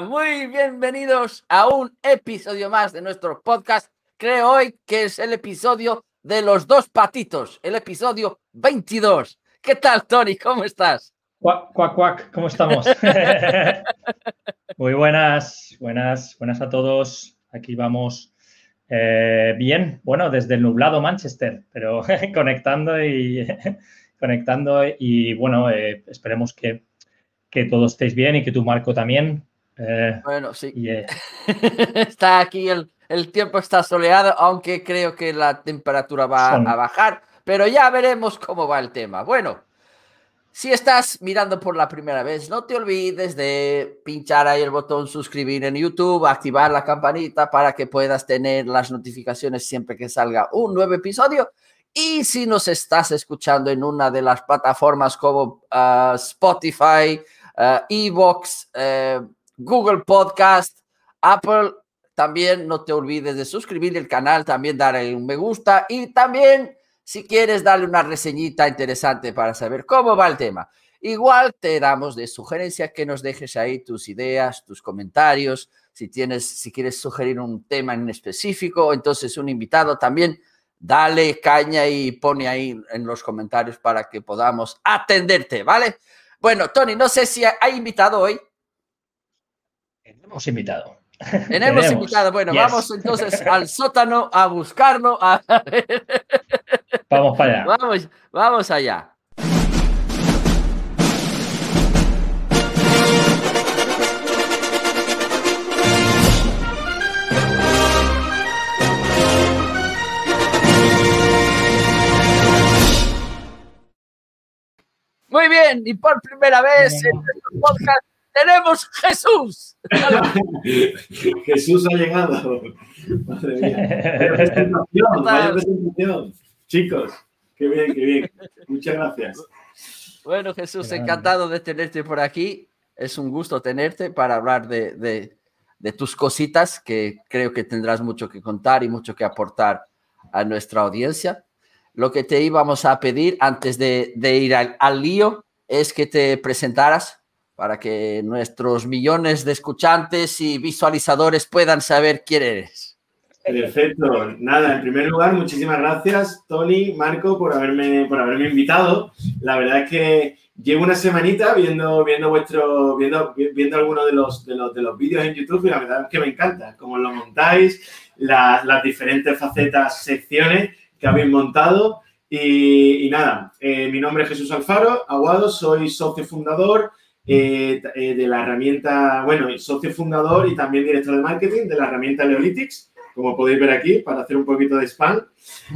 Muy bienvenidos a un episodio más de nuestro podcast. Creo hoy que es el episodio de los dos patitos, el episodio 22. ¿Qué tal, Tony? ¿Cómo estás? Cuac, cuac, cuac, ¿cómo estamos? Muy buenas, buenas, buenas a todos. Aquí vamos eh, bien, bueno, desde el nublado Manchester, pero conectando y conectando y bueno, eh, esperemos que que todos estéis bien y que tu Marco también. Eh, bueno, sí. está aquí, el, el, tiempo está soleado, aunque creo que la temperatura va a bajar, pero ya veremos cómo va el tema. Bueno, si estás mirando por la primera vez, no te olvides de pinchar ahí el botón suscribir en YouTube, activar la campanita para que puedas tener las notificaciones siempre que salga un nuevo episodio. Y si nos estás escuchando en una de las plataformas como ah, Spotify, uh, Evox, eh, Google Podcast, Apple. También no te olvides de suscribir el canal, también darle un me gusta y también si quieres darle una reseñita interesante para saber cómo va el tema. Igual te damos de sugerencia que nos dejes ahí tus ideas, tus comentarios, si tienes, si quieres sugerir un tema en específico, entonces un invitado también, dale caña y pone ahí en los comentarios para que podamos atenderte, ¿vale? Bueno, Tony, no sé si hay invitado hoy. Tenemos invitado. Tenemos, invitado. Bueno, vamos entonces al sótano a buscarlo. Vamos para allá. Vamos, vamos allá. Muy bien, y por primera vez en nuestro podcast tenemos Jesús. Jesús ha llegado. Madre mía. presentación, Chicos, qué bien, qué bien. Muchas gracias. Bueno, Jesús, encantado de tenerte por aquí. Es un gusto tenerte para hablar de, de, de tus cositas, que creo que tendrás mucho que contar y mucho que aportar a nuestra audiencia lo que te íbamos a pedir antes de, ir al, lío es que te presentaras para que nuestros millones de escuchantes y visualizadores puedan saber quién eres. Perfecto. Nada, en primer lugar, muchísimas gracias, Tony, Marco, por haberme, por haberme invitado. La verdad es que llevo una semanita viendo, viendo vuestro, viendo, viendo algunos de los, de los, de los vídeos en YouTube y la verdad es que me encanta cómo lo montáis, las, las diferentes facetas, secciones que habéis montado. Y, nada, eh, mi nombre es Jesús Alfaro, Aguado, soy socio fundador eh, eh, de la herramienta, bueno, socio fundador y también director de marketing de la herramienta Leolitics, como podéis ver aquí, para hacer un poquito de spam.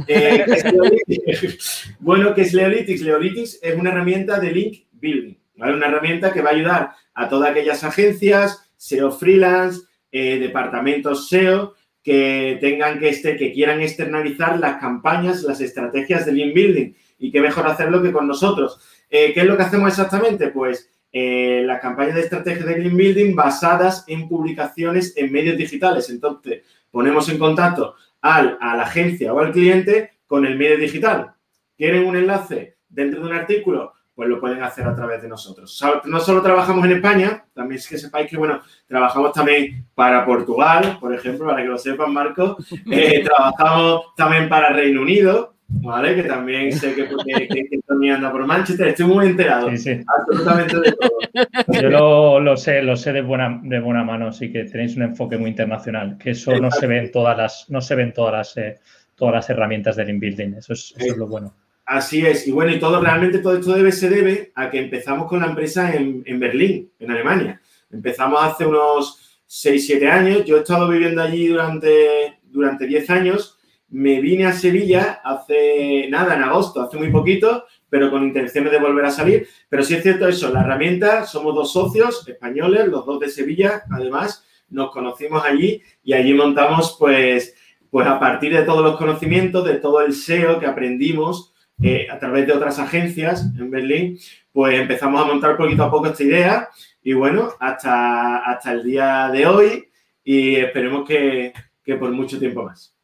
bueno, ¿qué es Leolitics? Leolitics es una herramienta de link building, ¿vale? Una herramienta que va a ayudar a todas aquellas agencias, SEO freelance, departamentos SEO, que tengan que, este, que quieran externalizar las campañas, las estrategias de link building y qué mejor hacerlo que con nosotros. Eh, ¿Qué es lo que hacemos exactamente? Pues eh, las campañas de estrategia de link building basadas en publicaciones en medios digitales. Entonces, ponemos en contacto al, a la agencia o al cliente con el medio digital. ¿Quieren un enlace dentro de un artículo? pues lo pueden hacer a través de nosotros. No solo trabajamos en España, también es que sepáis que, bueno, trabajamos también para Portugal, por ejemplo, para que lo sepan, Marco. Eh, trabajamos también para Reino Unido, ¿vale? Que también sé que, que, que, anda por Manchester. Estoy muy enterado. Sí, sí. Absolutamente de todo. Yo lo, lo, sé, lo sé de buena, de buena mano, sí que tenéis un enfoque muy internacional, que eso no se ve en todas las, no se ven todas las, eh, todas las herramientas del inbuilding. Eso es, eso es lo bueno. Así es. Y bueno, y todo, realmente todo esto debe, se debe a que empezamos con la empresa en, Berlín, en Alemania. Empezamos hace unos 6, 7 años. Yo he estado viviendo allí durante, durante 10 años. Me vine a Sevilla hace nada, en agosto, hace muy poquito, pero con intenciones de volver a salir. Pero sí es cierto eso, la herramienta, somos dos socios españoles, los dos de Sevilla, además, nos conocimos allí y allí montamos, pues, pues a partir de todos los conocimientos, de todo el SEO que aprendimos, eh, a través de otras agencias en Berlín, pues empezamos a montar poquito a poco esta idea y bueno, hasta, hasta el día de hoy y esperemos que, que por mucho tiempo más.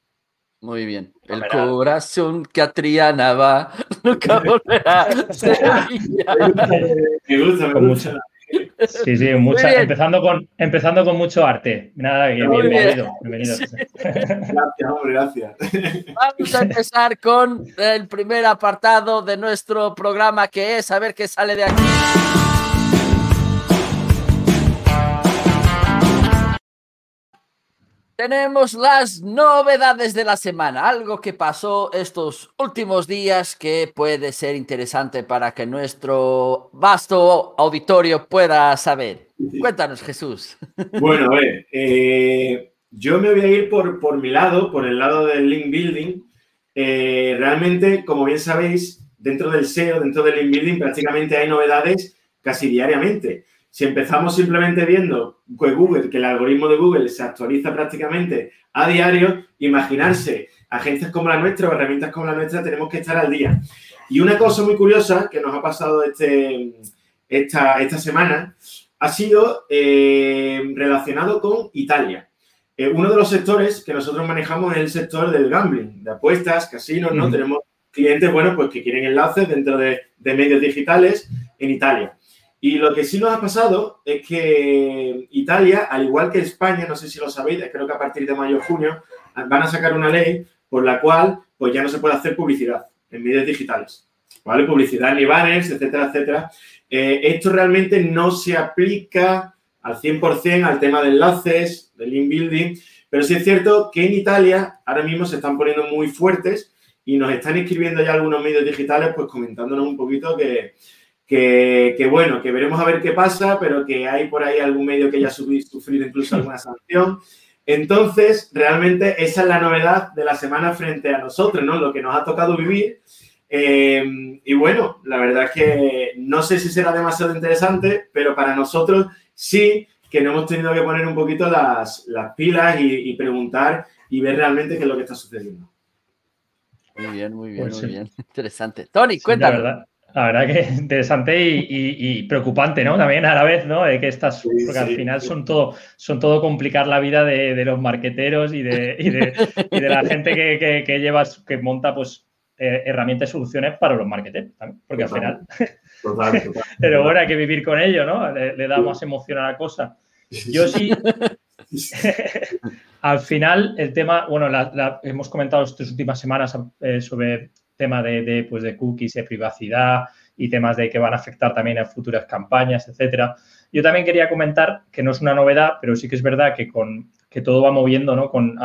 Muy bien. El corazón que a Triana va nunca volverá. me gusta, me gusta. Sí, sí, empezando, con, empezando con mucho arte. Nada, bienvenido. bienvenido. Gracias, hombre, gracias. Vamos a empezar con el primer apartado de nuestro programa, que es a ver qué sale de aquí. Tenemos las novedades de la semana, algo que pasó estos últimos días que puede ser interesante para que nuestro vasto auditorio pueda saber. Cuéntanos, Jesús. Bueno, a ver, eh, yo me voy a ir por, por mi lado, por el lado del link building. Eh, realmente, como bien sabéis, dentro del SEO, dentro del link building, prácticamente hay novedades casi diariamente. Si empezamos simplemente viendo que Google, que el algoritmo de Google se actualiza prácticamente a diario, imaginarse agencias como la nuestra o herramientas como la nuestra, tenemos que estar al día. Y una cosa muy curiosa que nos ha pasado este, esta, esta semana ha sido eh, relacionado con Italia. Eh, uno de los sectores que nosotros manejamos es el sector del gambling, de apuestas, casinos, ¿no? Tenemos clientes, bueno, pues que quieren enlaces dentro de, de medios digitales en Italia. Y lo que sí nos ha pasado es que Italia, al igual que España, no sé si lo sabéis, creo que a partir de mayo o junio van a sacar una ley por la cual pues ya no se puede hacer publicidad en medios digitales. ¿Vale? Publicidad ni banners, etcétera, etcétera. Eh, esto realmente no se aplica al 100% al tema de enlaces, del link building, pero sí es cierto que en Italia ahora mismo se están poniendo muy fuertes y nos están escribiendo ya algunos medios digitales pues comentándonos un poquito que, que, bueno, que veremos a ver qué pasa, pero que hay por ahí algún medio que ya ha sufrido incluso alguna sanción. Entonces, realmente esa es la novedad de la semana frente a nosotros, ¿no? Lo que nos ha tocado vivir. Eh, y bueno, la verdad es que no sé si será demasiado interesante, pero para nosotros sí que nos hemos tenido que poner un poquito las, pilas y, preguntar y ver realmente qué es lo que está sucediendo. Muy bien, muy bien, pues muy bien. Interesante. Tony, cuéntame. La verdad que interesante y, preocupante, ¿no? También a la vez, ¿no? De que estas, porque al final son todo, son todo complicar la vida de, los marqueteros y de, y de, la gente que, que, lleva, que monta, pues, eh, herramientas y soluciones para los marqueteros también, porque al final. Pero bueno, hay que vivir con ello, ¿no? Le, da más emoción a la cosa. Yo sí. al final, el tema, bueno, hemos comentado estas últimas semanas eh, sobre tema de, pues de cookies, de privacidad y temas de que van a afectar también a futuras campañas, etcétera. Yo también quería comentar que no es una novedad, pero sí que es verdad que con que todo va moviendo ¿no? con,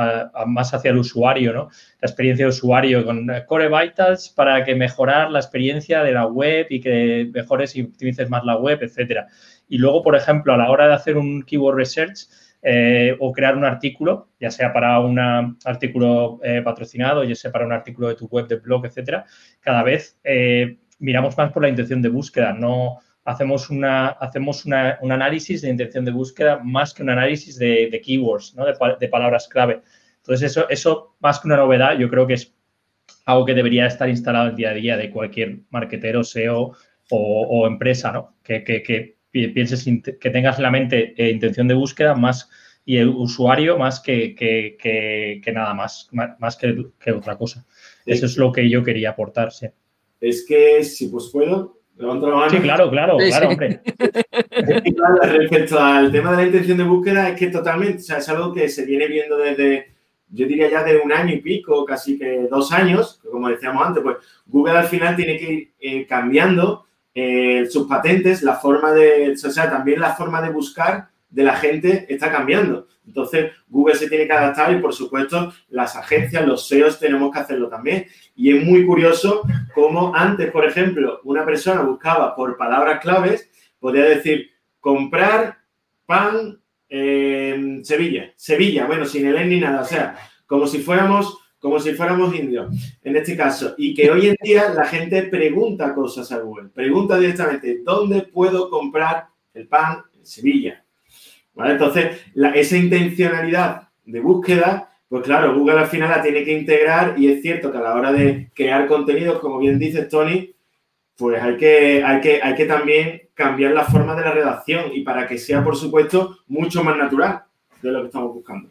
más hacia el usuario, ¿no? la experiencia de usuario con Core Vitals para que mejorar la experiencia de la web y que mejores y optimices más la web, etcétera. Y luego, por ejemplo, a la hora de hacer un keyword research, eh, o crear un artículo, ya sea para un artículo eh, patrocinado, ya sea para un artículo de tu web, de blog, etcétera, cada vez eh, miramos más por la intención de búsqueda, no hacemos, una, hacemos un análisis de intención de búsqueda más que un análisis de, keywords, ¿no? de, palabras clave. Entonces, eso, eso, más que una novedad, yo creo que es algo que debería estar instalado el día a día de cualquier marketero, SEO o, empresa, ¿no? que, que pienses que tengas en la mente eh, intención de búsqueda más y el usuario más que, que, nada más, más que, otra cosa. Eso es lo que yo quería aportar, sí. Es que, si pues puedo, levanto la mano. Sí, claro, claro, claro, hombre. respecto al tema de la intención de búsqueda, es que totalmente, o sea, es algo que se viene viendo desde, yo diría ya de un año y pico, casi que dos años, como decíamos antes, pues Google al final tiene que ir eh, cambiando eh, sus patentes, la forma de, o sea, también la forma de buscar de la gente está cambiando. Entonces, Google se tiene que adaptar y, por supuesto, las agencias, los SEOs tenemos que hacerlo también. Y es muy curioso cómo antes, por ejemplo, una persona buscaba por palabras claves, podía decir comprar pan en Sevilla. Sevilla, bueno, sin el ni nada. O sea, como si fuéramos como si fuéramos indios, en este caso, y que hoy en día la gente pregunta cosas a Google, pregunta directamente, ¿dónde puedo comprar el pan en Sevilla? ¿Vale? Entonces, esa intencionalidad de búsqueda, pues claro, Google al final la tiene que integrar y es cierto que a la hora de crear contenidos, como bien dice Tony, pues hay que, hay que, hay que también cambiar la forma de la redacción y para que sea, por supuesto, mucho más natural de lo que estamos buscando.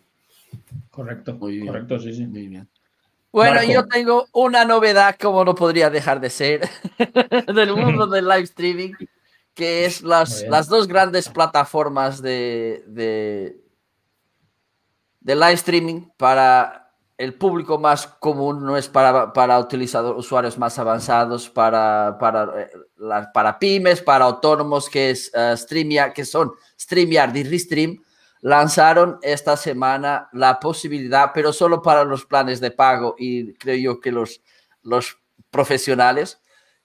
Correcto, muy bien. correcto, sí, sí. Muy bien. Bueno, yo tengo una novedad, como no podría dejar de ser, del mundo del live streaming. que es las, las dos grandes plataformas de, de, de live streaming para el público más común no es para, para utilizadores, usuarios más avanzados, para, para, eh, para pymes, para autónomos, que, es, uh, que son StreamYard y Restream, lanzaron esta semana la posibilidad, pero solo para los planes de pago y creo yo que los, los profesionales,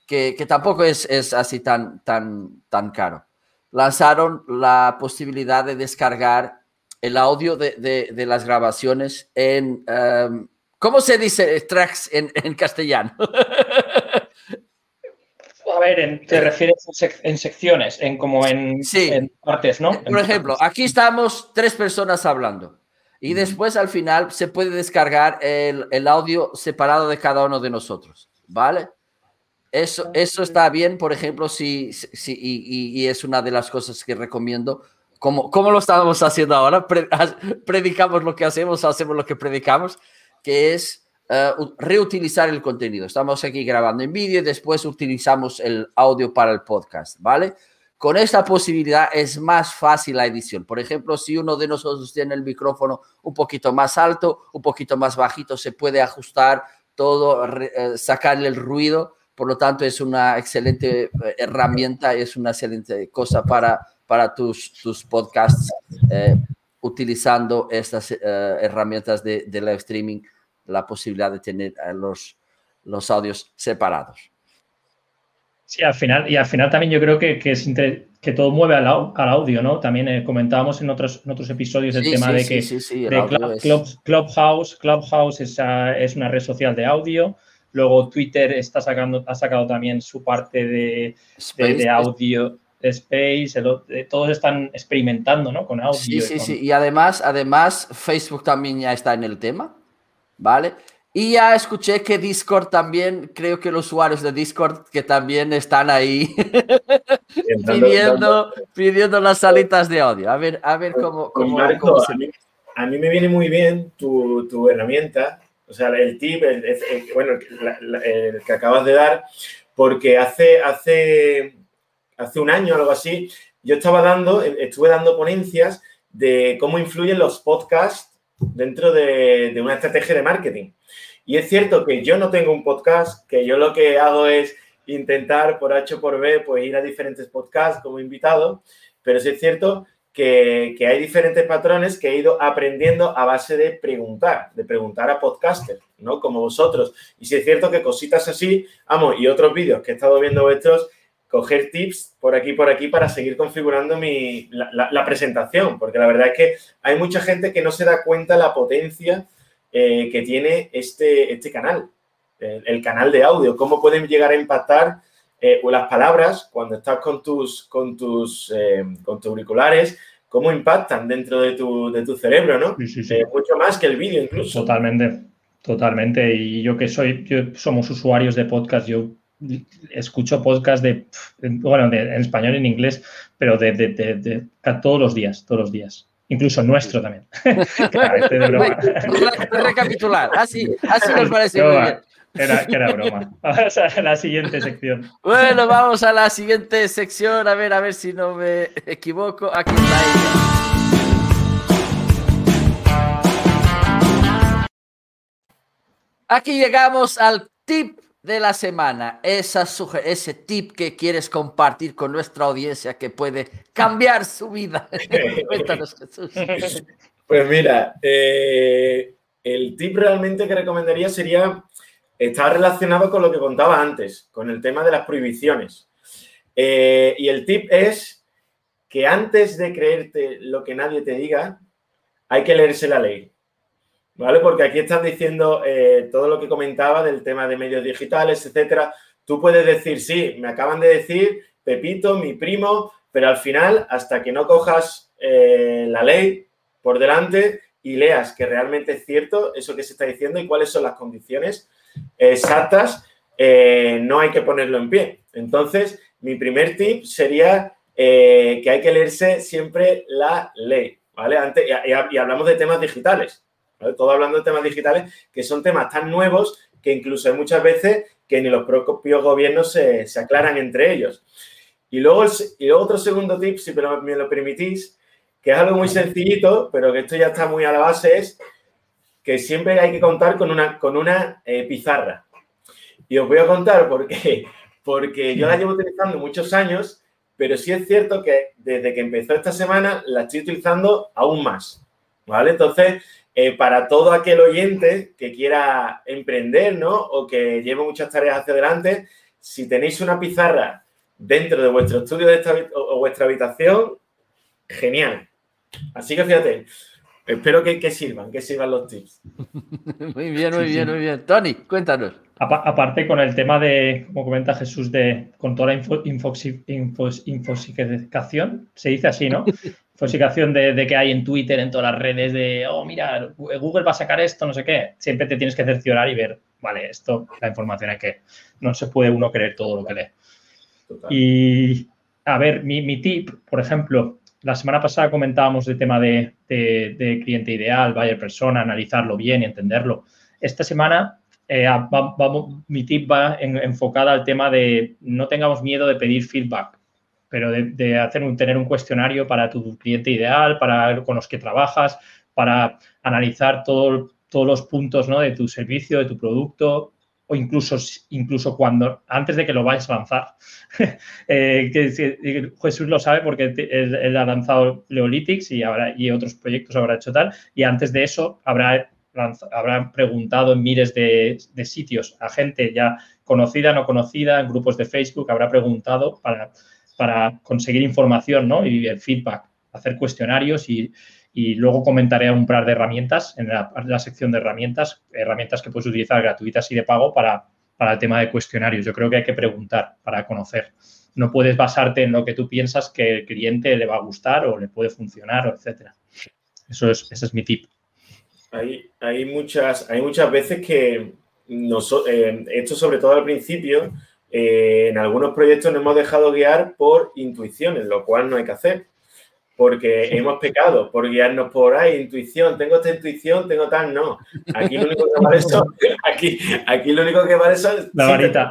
que, que tampoco es, es, así tan, tan, tan caro. Lanzaron la posibilidad de descargar el audio de, de, las grabaciones en... Um, ¿Cómo se dice tracks en, en castellano? A ver, te refieres en, secciones, en como en, en, partes, ¿no? Por ejemplo, aquí estamos tres personas hablando y después al final se puede descargar el, el audio separado de cada uno de nosotros, ¿vale? Eso, eso está bien, por ejemplo, si, si y, y, es una de las cosas que recomiendo como, lo estábamos haciendo ahora, predicamos lo que hacemos, hacemos lo que predicamos, que es eh, reutilizar el contenido. Estamos aquí grabando en vídeo y después utilizamos el audio para el podcast, ¿vale? Con esta posibilidad es más fácil la edición. Por ejemplo, si uno de nosotros tiene el micrófono un poquito más alto, un poquito más bajito, se puede ajustar todo, eh, sacarle el ruido. Por lo tanto, es una excelente eh, herramienta, es una excelente cosa para para tus, tus podcasts utilizando estas herramientas de, live streaming, la posibilidad de tener eh, los, los audios separados. Sí, al final, y al final también yo creo que, que es que todo mueve al, al, audio, ¿no? También comentábamos en otros, en otros episodios el tema de que de Clubhouse, Clubhouse es, es, una red social de audio. Luego Twitter está sacando, ha sacado también su parte de, de audio. Space, eh, todos están experimentando, ¿no? Con audio. Sí, sí, sí. Y además, además, Facebook también ya está en el tema, ¿vale? Y ya escuché que Discord también, creo que los usuarios de Discord que también están ahí pidiendo, pidiendo las salitas de audio. A ver, a ver cómo, cómo, a, mí, me viene muy bien tu, tu herramienta, o sea, el tip, bueno, el que acabas de dar, porque hace, hace hace un año o algo así, yo estaba dando, estuve dando ponencias de cómo influyen los podcasts dentro de, una estrategia de marketing. Y es cierto que yo no tengo un podcast, que yo lo que hago es intentar por H o por B, pues ir a diferentes podcasts como invitado, pero sí es cierto que, que, hay diferentes patrones que he ido aprendiendo a base de preguntar, de preguntar a podcasters, ¿no? Como vosotros. Y sí es cierto que cositas así, vamos, y otros vídeos que he estado viendo vuestros, coger tips por aquí por aquí para seguir configurando mi, la, presentación, porque la verdad es que hay mucha gente que no se da cuenta la potencia eh, que tiene este, este canal, el, canal de audio, cómo pueden llegar a impactar eh, las palabras cuando estás con tus, con tus, eh, con tus auriculares, cómo impactan dentro de tu, de tu cerebro, ¿no? mucho más que el vídeo incluso. Totalmente, totalmente. Y yo que soy, yo, somos usuarios de podcast, yo escucho podcast de, bueno, en español y en inglés, pero de, de, de, todos los días, todos los días. Incluso nuestro también. Este recapitular, así, así nos parece muy bien. Era, era broma. Vamos a la siguiente sección. Bueno, vamos a la siguiente sección. A ver, a ver si no me equivoco. Aquí está ella. Aquí llegamos al tip de la semana, esa ese tip que quieres compartir con nuestra audiencia que puede cambiar su vida. Cuéntanos, Jesús. Pues mira, eh, el tip realmente que recomendaría sería estar relacionado con lo que contaba antes, con el tema de las prohibiciones. Eh, y el tip es que antes de creerte lo que nadie te diga, hay que leerse la ley. ¿Vale? Porque aquí estás diciendo eh, todo lo que comentaba del tema de medios digitales, etcétera. Tú puedes decir, sí, me acaban de decir Pepito, mi primo, pero al final, hasta que no cojas eh, la ley por delante y leas que realmente es cierto eso que se está diciendo y cuáles son las condiciones exactas, eh, no hay que ponerlo en pie. Entonces, mi primer tip sería que hay que leerse siempre la ley, ¿vale? Antes, y hablamos de temas digitales. Todo hablando de temas digitales, que son temas tan nuevos que incluso hay muchas veces que ni los propios gobiernos se, aclaran entre ellos. Y luego, y otro segundo tip, si me lo permitís, que es algo muy sencillito, pero que esto ya está muy a la base, es que siempre hay que contar con una, con una eh, pizarra. Y os voy a contar por qué. Porque yo la llevo utilizando muchos años, pero sí es cierto que desde que empezó esta semana la estoy utilizando aún más. ¿Vale? Entonces, eh, para todo aquel oyente que quiera emprender, ¿no? O que lleve muchas tareas hacia adelante, si tenéis una pizarra dentro de vuestro estudio de o vuestra habitación, genial. Así que fíjate, espero que, sirvan, que sirvan los tips. muy bien, muy bien, muy bien. Tony, cuéntanos. Aparte con el tema de, como comenta Jesús, de con toda la infosificación, se dice así, ¿no? Infosificación de, que hay en Twitter, en todas las redes, de, oh, mira, Google va a sacar esto, no sé qué. Siempre te tienes que cerciorar y ver, vale, esto, la información es que no se puede uno creer todo lo que lee. Y, a ver, mi, mi tip, por ejemplo, la semana pasada comentábamos el tema de, cliente ideal, buyer persona, analizarlo bien y entenderlo. Esta semana eh, vamos, mi tip va enfocada al tema de no tengamos miedo de pedir feedback, pero de, hacer tener un cuestionario para tu cliente ideal, para con los que trabajas, para analizar todos los puntos ¿no? de tu servicio, de tu producto, o incluso, incluso cuando, antes de que lo vayas a lanzar. Eh, que, Jesús lo sabe porque él, ha lanzado Leolitics y, y otros proyectos habrá hecho tal, y antes de eso habrá, preguntado en miles de, sitios a gente ya conocida, no conocida, en grupos de Facebook, habrá preguntado para, para conseguir información ¿no? y el feedback, hacer cuestionarios y, y luego comentaré un par de herramientas en la, sección de herramientas, herramientas que puedes utilizar gratuitas y de pago para, para el tema de cuestionarios. Yo creo que hay que preguntar para conocer. No puedes basarte en lo que tú piensas que el cliente le va a gustar o le puede funcionar, etcétera. Eso es, ese es mi tip. Hay, hay, muchas, hay muchas veces que eh, esto sobre todo al principio, eh, en algunos proyectos nos hemos dejado guiar por intuiciones, lo cual no hay que hacer porque hemos pecado por guiarnos por ahí, intuición, tengo esta intuición, tengo tal, no. Aquí lo único que vale eso, aquí, aquí lo único que vale es... La varita.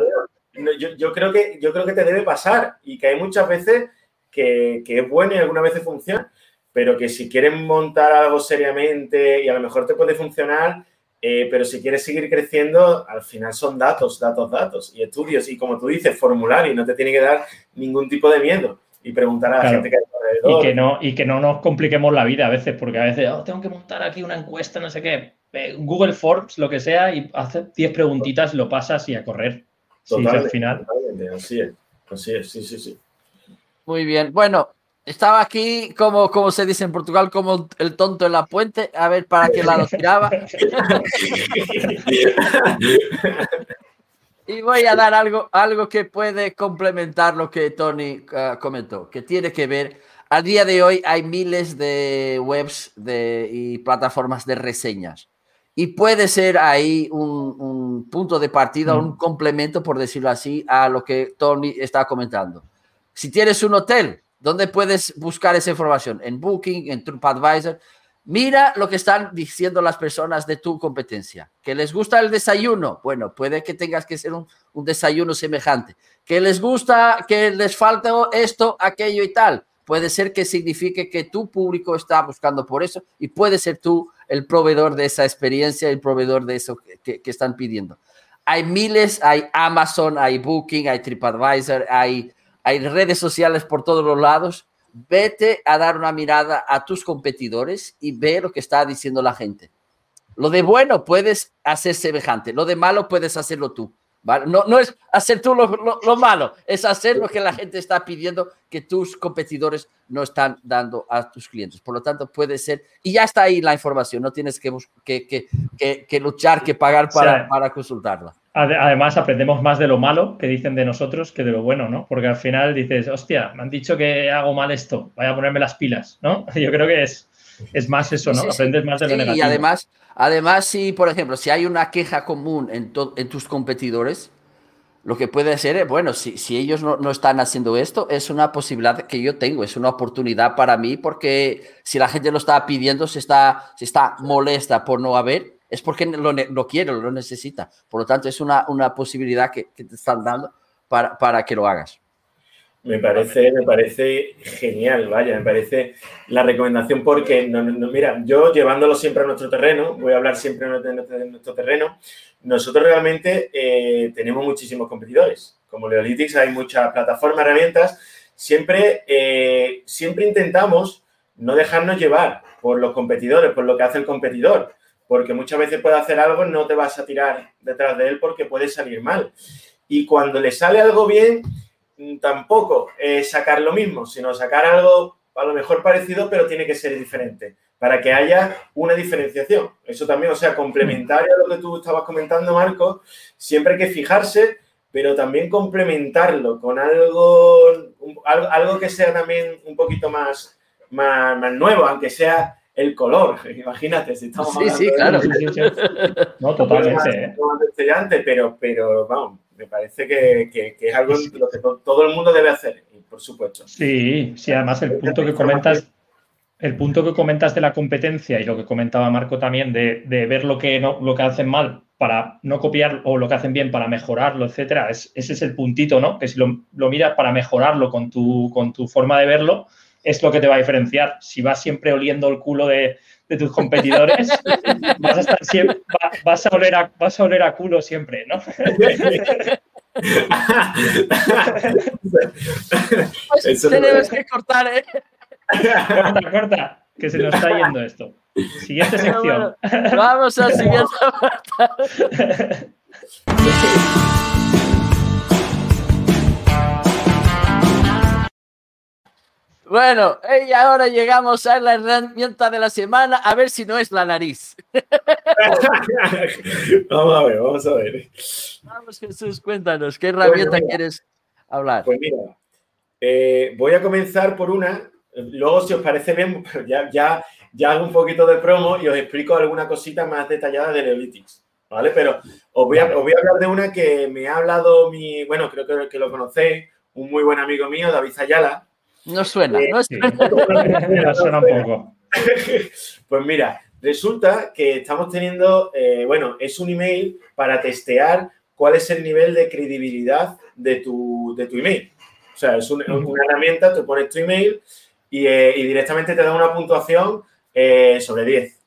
yo, yo, creo que, yo creo que te debe pasar y que hay muchas veces que, que es bueno y algunas veces funciona, pero que si quieres montar algo seriamente y a lo mejor te puede funcionar, eh, pero si quieres seguir creciendo, al final son datos, datos, datos y estudios y como tú dices, formulario y no te tiene que dar ningún tipo de miedo y preguntar a la gente que hay alrededor. Y que, no, y que no nos compliquemos la vida a veces, porque a veces oh, tengo que montar aquí una encuesta, no sé qué. Eh, Google Forms, lo que sea, y hace 10 preguntitas, lo pasas y a correr. Totalmente, al final. así es, así es, sí, sí, sí. Muy bien. Bueno, estaba aquí, como, como se dice en Portugal, como el tonto en la puente, a ver para qué lado tiraba. Y voy a dar algo, algo que puede complementar lo que Tony ah, comentó, que tiene que ver, al día de hoy hay miles de webs de, y plataformas de reseñas. Y puede ser ahí un, punto de partida, un mm. complemento, por decirlo así, a lo que Tony está comentando. Si tienes un hotel, ¿dónde puedes buscar esa información? En Booking, en TripAdvisor. Mira lo que están diciendo las personas de tu competencia. ¿Que les gusta el desayuno? Bueno, puede que tengas que ser un, desayuno semejante. ¿Que les gusta, que les falta esto, aquello y tal? Puede ser que signifique que tu público está buscando por eso y puede ser tú el proveedor de esa experiencia, el proveedor de eso que, que están pidiendo. Hay miles, hay Amazon, hay Booking, hay TripAdvisor, hay, hay redes sociales por todos los lados vete a dar una mirada a tus competidores y ve lo que está diciendo la gente. Lo de bueno puedes hacer semejante, lo de malo puedes hacerlo tú. No, no es hacer tú lo, malo, es hacer lo que la gente está pidiendo que tus competidores no están dando a tus clientes. Por lo tanto, puede ser, y ya está ahí la información, no tienes que, que, que, que luchar, que pagar para, para consultarla. Además, aprendemos más de lo malo que dicen de nosotros que de lo bueno, ¿no? Porque al final dices, hostia, me han dicho que hago mal esto, voy a ponerme las pilas, ¿no? Yo creo que es, es más eso, ¿no? Aprendes más de lo negativo. Y además, además, si, por ejemplo, si hay una queja común en, en tus competidores, lo que puede ser es, bueno, si, si ellos no, no, están haciendo esto, es una posibilidad que yo tengo, es una oportunidad para mí, porque si la gente lo está pidiendo, se está, se está molesta por no haber, es porque lo, lo quiere, lo necesita. Por lo tanto, es una, una posibilidad que, te están dando para, para que lo hagas. Me parece, me parece genial, vaya, me parece la recomendación porque, no, mira, yo llevándolo siempre a nuestro terreno, voy a hablar siempre de nuestro terreno, nosotros realmente eh, tenemos muchísimos competidores. Como Leolitics hay muchas plataformas, herramientas, siempre, eh, siempre intentamos no dejarnos llevar por los competidores, por lo que hace el competidor, porque muchas veces puede hacer algo no te vas a tirar detrás de él porque puede salir mal. Y cuando le sale algo bien, mm, tampoco es sacar lo mismo, sino sacar algo a lo mejor parecido, pero tiene que ser diferente, para que haya una diferenciación. Eso también, o sea, complementario a lo que tú estabas comentando, Marco, siempre hay que fijarse, pero también complementarlo con algo, algo, que sea también un poquito más, más, nuevo, aunque sea el color. Imagínate, si estamos sí, sí, claro. no, totalmente. ¿eh? pero, pero vamos, me parece que, es algo lo que todo el mundo debe hacer, por supuesto. Sí, sí, además el punto que comentas, el punto que comentas de la competencia y lo que comentaba Marco también de, ver lo que, no, lo que hacen mal para no copiar o lo que hacen bien para mejorarlo, etcétera, ese es el puntito, ¿no? Que si lo, miras para mejorarlo con tu, con tu forma de verlo, es lo que te va a diferenciar. Si vas siempre oliendo el culo de, tus competidores, vas a estar siempre, vas a oler a, vas a oler a culo siempre, ¿no? pues tenemos que cortar, ¿eh? Corta, corta, que se nos está yendo esto. Siguiente sección. vamos a siguiente Bueno, y ahora llegamos a la herramienta de la semana, a ver si no es la nariz. vamos a ver, vamos a ver. Vamos, Jesús, cuéntanos, ¿qué herramienta quieres hablar? Pues mira, eh, voy a comenzar por una, luego si os parece bien, ya, ya, ya hago un poquito de promo y os explico alguna cosita más detallada de Neolitics. ¿Vale? Pero os voy, a, os voy a hablar de una que me ha hablado mi, bueno, creo que, que lo conocéis, un muy buen amigo mío, David Ayala, no suena, no suena. un poco. Pues mira, resulta que estamos teniendo, eh, bueno, es un email para testear cuál es el nivel de credibilidad de tu, de tu email. O sea, es una, herramienta, tú pones tu email y, eh, directamente te da una puntuación eh, sobre 10.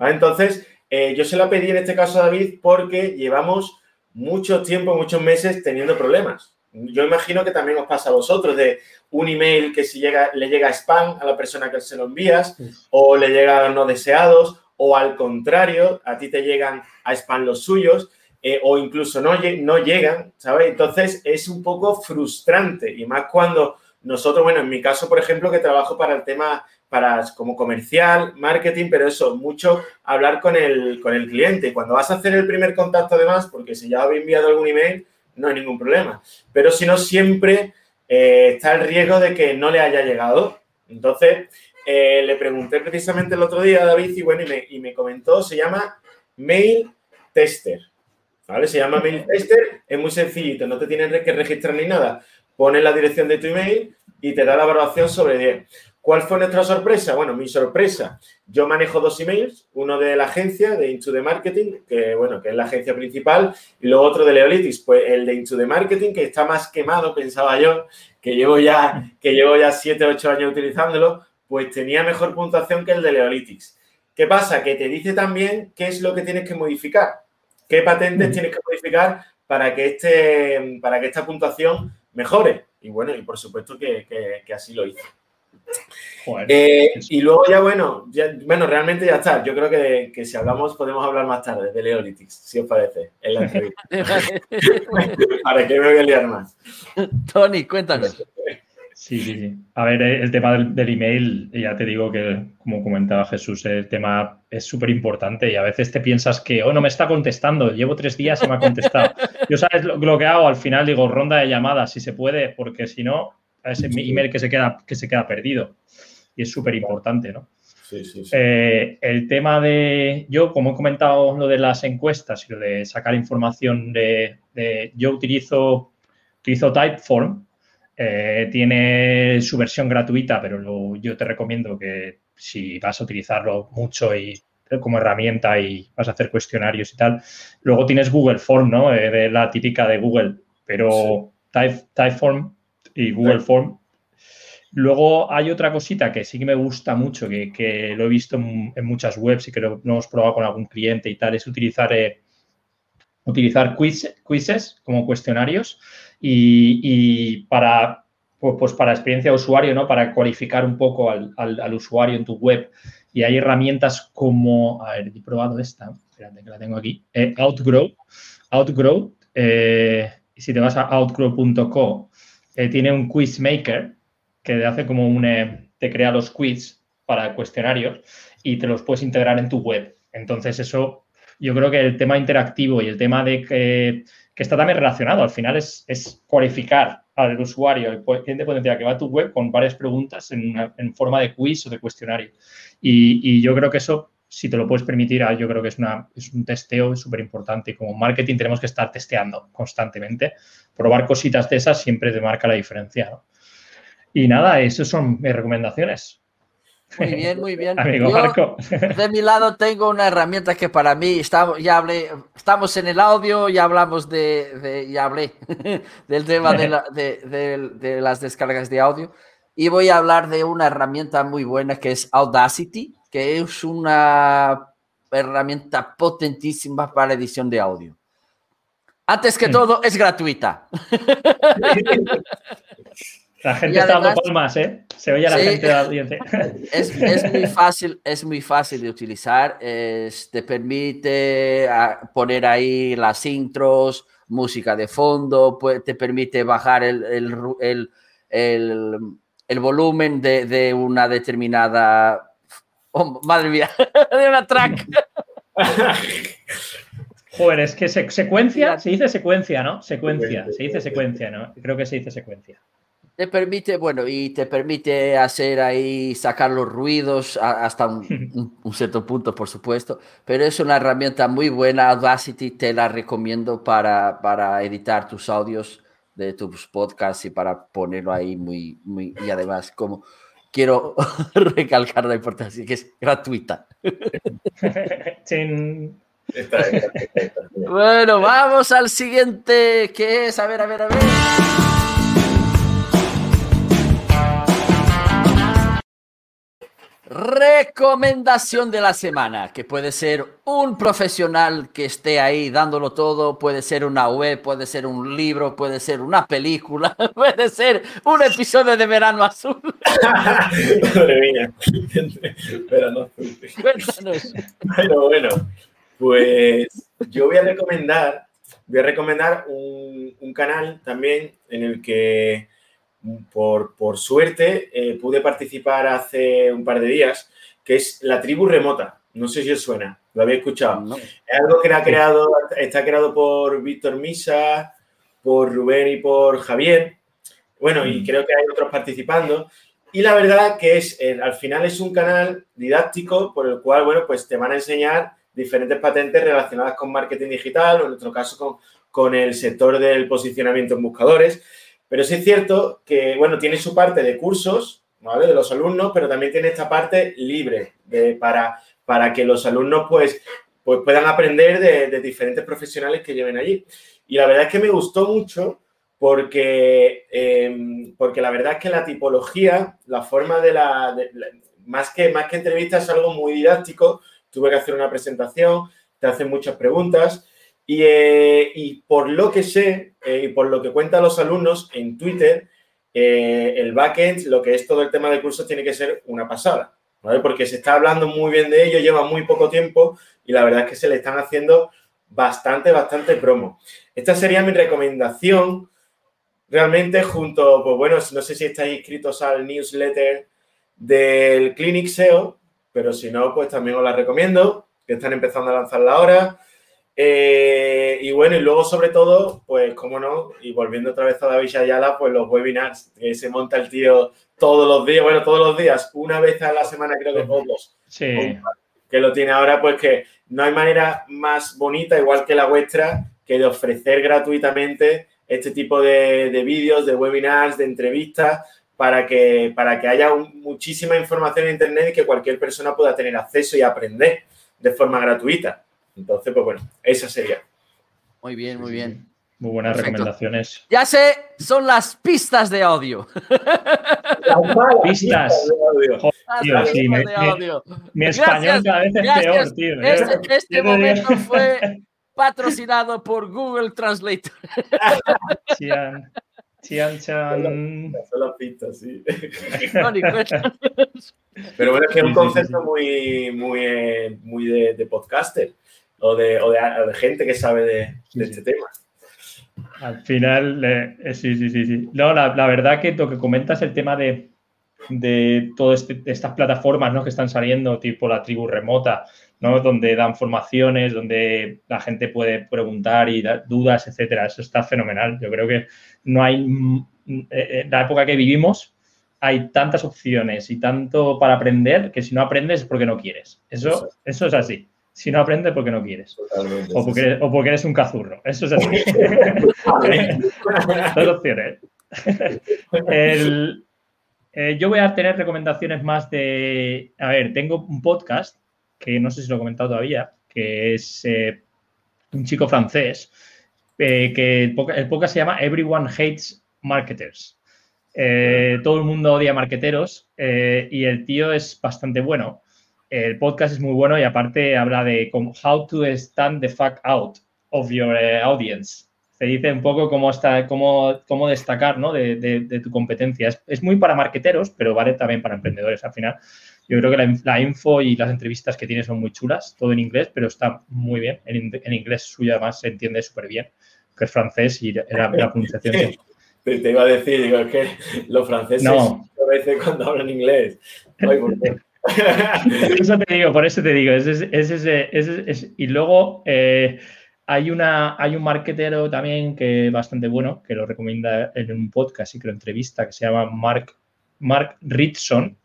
Entonces, yo se la pedí en este caso a David porque llevamos mucho tiempo, muchos meses teniendo problemas. Yo imagino que también os pasa a vosotros de un email que si llega, le llega spam a la persona que se lo envías o le llega a no deseados o al contrario, a ti te llegan a spam los suyos eh, o incluso no, no llegan, ¿sabes? Entonces es un poco frustrante y más cuando nosotros, bueno, en mi caso, por ejemplo, que trabajo para el tema para como comercial, marketing, pero eso, mucho hablar con el, con el cliente. Cuando vas a hacer el primer contacto, además, porque si ya habéis enviado algún email, no hay ningún problema. Pero si no, siempre eh, está el riesgo de que no le haya llegado. Entonces, eh, le pregunté precisamente el otro día a David y bueno, y me, comentó, se llama Mail Tester. ¿Vale? Se llama Mail Tester, es muy sencillito, no te tienes que registrar ni nada. Pones la dirección de tu email y te da la evaluación sobre 10. ¿Cuál fue nuestra sorpresa? Bueno, mi sorpresa, yo manejo dos emails, uno de la agencia, de Into the Marketing, que bueno, que es la agencia principal, y luego otro de Leolitis, pues el de Into the Marketing, que está más quemado, pensaba yo, que llevo ya, que llevo ya 7, 8 años utilizándolo, pues tenía mejor puntuación que el de Leolitics. ¿Qué pasa? Que te dice también qué es lo que tienes que modificar, qué patentes tienes que modificar para que, este, para que esta puntuación mejore. Y bueno, y por supuesto que, que así lo hice. Eh, y luego ya bueno, bueno, realmente ya está. Yo creo que, si hablamos podemos hablar más tarde de Leolitics, si os parece, en la entrevista. Para que me voy a liar más. Tony, cuéntanos. Sí, sí, sí. A ver, eh, el tema del, email, ya te digo que, como comentaba Jesús, el tema es súper importante y a veces te piensas que, oh, no me está contestando, llevo tres días y me ha contestado. Yo, ¿sabes lo, lo que hago? Al final digo, ronda de llamadas, si se puede, porque si no, ese email que se queda, que se queda perdido. Y es súper importante, ¿no? Sí, sí, sí. Eh, el tema de, yo como he comentado lo de las encuestas y lo de sacar información de, yo utilizo, utilizo Typeform, eh, tiene su versión gratuita, pero yo te recomiendo que si vas a utilizarlo mucho y como herramienta y vas a hacer cuestionarios y tal, luego tienes Google Form, ¿no? Eh, de la típica de Google, pero Typeform y Google Form. Luego hay otra cosita que sí que me gusta mucho, que, lo he visto en, muchas webs y que lo, hemos probado con algún cliente y tal, es utilizar, eh, utilizar quizzes como cuestionarios y, para, pues, pues, para experiencia de usuario, ¿no? Para cualificar un poco al, usuario en tu web. Y hay herramientas como, a ver, he probado esta, espérate que la tengo aquí, eh, Outgrow. Outgrow, eh, si te vas a outgrow.co, eh, tiene un quiz maker que hace como un, te crea los quiz para cuestionarios y te los puedes integrar en tu web. Entonces, eso, yo creo que el tema interactivo y el tema de que que está también relacionado. Al final es, es cualificar al usuario, el cliente potencial que va a tu web con varias preguntas en, forma de quiz o de cuestionario. Y, yo creo que eso, si te lo puedes permitir, ah, yo creo que es, una, es un testeo súper importante. Y como marketing tenemos que estar testeando constantemente. Probar cositas de esas siempre te marca la diferencia. Y nada, esas son mis recomendaciones. Muy bien, muy bien. Amigo Marco. De mi lado tengo una herramienta que para mí estamos, ya hablé, estamos en el audio, ya hablamos de, ya hablé del tema de, de, las descargas de audio y voy a hablar de una herramienta muy buena que es Audacity, que es una herramienta potentísima para edición de audio. Antes que mm. todo, es gratuita. La gente está dando palmas, ¿eh? Se oye a la gente de la audiencia. Es, muy fácil, es muy fácil de utilizar. te permite ah, poner ahí las intros, música de fondo, te permite bajar el, el, volumen de, una determinada. Oh, madre mía, de una track. Joder, es que secuencia, se dice secuencia, ¿no? Secuencia, se dice secuencia, ¿no? Creo que se dice secuencia. Te permite, bueno, y te permite hacer ahí, sacar los ruidos hasta un, cierto punto, por supuesto, pero es una herramienta muy buena. Audacity te la recomiendo para, para editar tus audios de tus podcasts y para ponerlo ahí muy, muy, y además, como quiero recalcar la importancia que es gratuita. bueno, vamos al siguiente, que es, a ver, a ver, a ver. Recomendación de la semana, que puede ser un profesional que esté ahí dándolo todo, puede ser una web, puede ser un libro, puede ser una película, puede ser un episodio de Verano Azul. Madre mía, Verano Azul. Bueno, bueno, pues yo voy a recomendar, voy a recomendar un, un canal también en el que por, suerte, eh, pude participar hace un par de días, que es la tribu remota. No sé si os suena, lo habéis escuchado. Es algo que era creado, está creado por Víctor Misa, por Rubén y por Javier. Bueno, y mm. creo que hay otros participando. Y la verdad que es, eh, al final es un canal didáctico por el cual, bueno, pues te van a enseñar diferentes patentes relacionadas con marketing digital o en nuestro caso con, con el sector del posicionamiento en buscadores. Pero sí es cierto que, bueno, tiene su parte de cursos, ¿vale? De los alumnos, pero también tiene esta parte libre para, para que los alumnos, pues, pues puedan aprender de, diferentes profesionales que lleven allí. Y la verdad es que me gustó mucho porque, em, porque la verdad es que la tipología, la forma de la, más, que, más que entrevista es algo muy didáctico. Tuve que hacer una presentación, te hacen muchas preguntas eh, y, por lo que sé eh, y por lo que cuentan los alumnos en Twitter, eh, el backend, lo que es todo el tema de cursos, tiene que ser una pasada, ¿vale? Porque se está hablando muy bien de ello, lleva muy poco tiempo y la verdad es que se le están haciendo bastante, bastante promo. Esta sería mi recomendación realmente junto, pues bueno, no sé si estáis inscritos al newsletter del Clinic SEO, pero si no, pues también os la recomiendo, que están empezando a lanzarla ahora. Eh, y bueno, y luego sobre todo, pues cómo no, y volviendo otra vez a David Ayala, pues los webinars que se monta el tío todos los días, bueno, todos los días, una vez a la semana creo que todos. Sí. Que lo tiene ahora, pues que no hay manera más bonita, igual que la vuestra, que de ofrecer gratuitamente este tipo de, vídeos, de webinars, de entrevistas, para que, para que haya muchísima información en Internet y que cualquier persona pueda tener acceso y aprender de forma gratuita. Entonces, pues bueno, esa sería. Muy bien, muy bien. Muy buenas recomendaciones. Ya sé, son las pistas de audio. pistas. de audio. Mi, español cada vez es peor, tío. ¿eh? Este, este momento fue patrocinado por Google Translator. Chian, chian, chan. Son las pistas, sí. Pero bueno, es que es un concepto muy, muy, eh, muy de, podcaster o de, o de, gente que sabe de, de este tema. Al final, eh, sí, sí, sí, sí. No, la, verdad que lo que comentas, el tema de, de todas este, estas plataformas ¿no? que están saliendo, tipo la tribu remota, ¿no? donde dan formaciones, donde la gente puede preguntar y dar dudas, etcétera. Eso está fenomenal. Yo creo que no hay, mm, eh, en la época que vivimos, hay tantas opciones y tanto para aprender que si no aprendes es porque no quieres. Eso, eso es así si no aprendes porque no quieres. o, porque eres, un cazurro. Eso es así. Dos opciones. Eh, yo voy a tener recomendaciones más de. A ver, tengo un podcast que no sé si lo he comentado todavía, que es eh, un chico francés, eh, que el podcast se llama Everyone Hates Marketers. todo el mundo odia marketeros y el tío es bastante bueno el podcast es muy bueno y aparte habla de how to stand the fuck out of your eh, audience. Se dice un poco cómo, está, cómo, cómo destacar ¿no? de, tu competencia. Es, muy para marqueteros, pero vale también para emprendedores. Al final, yo creo que la, info y las entrevistas que tiene son muy chulas, todo en inglés, pero está muy bien. En, inglés suyo además se entiende súper bien, que es francés y la, la pronunciación. Te, iba a decir, digo, es que los franceses no. a veces cuando hablan inglés. Eso te digo, por eso te digo. y luego eh, hay, una, hay un marketero también que es bastante bueno, que lo recomienda en un podcast y que lo entrevista, que se llama Mark, Mark Ritson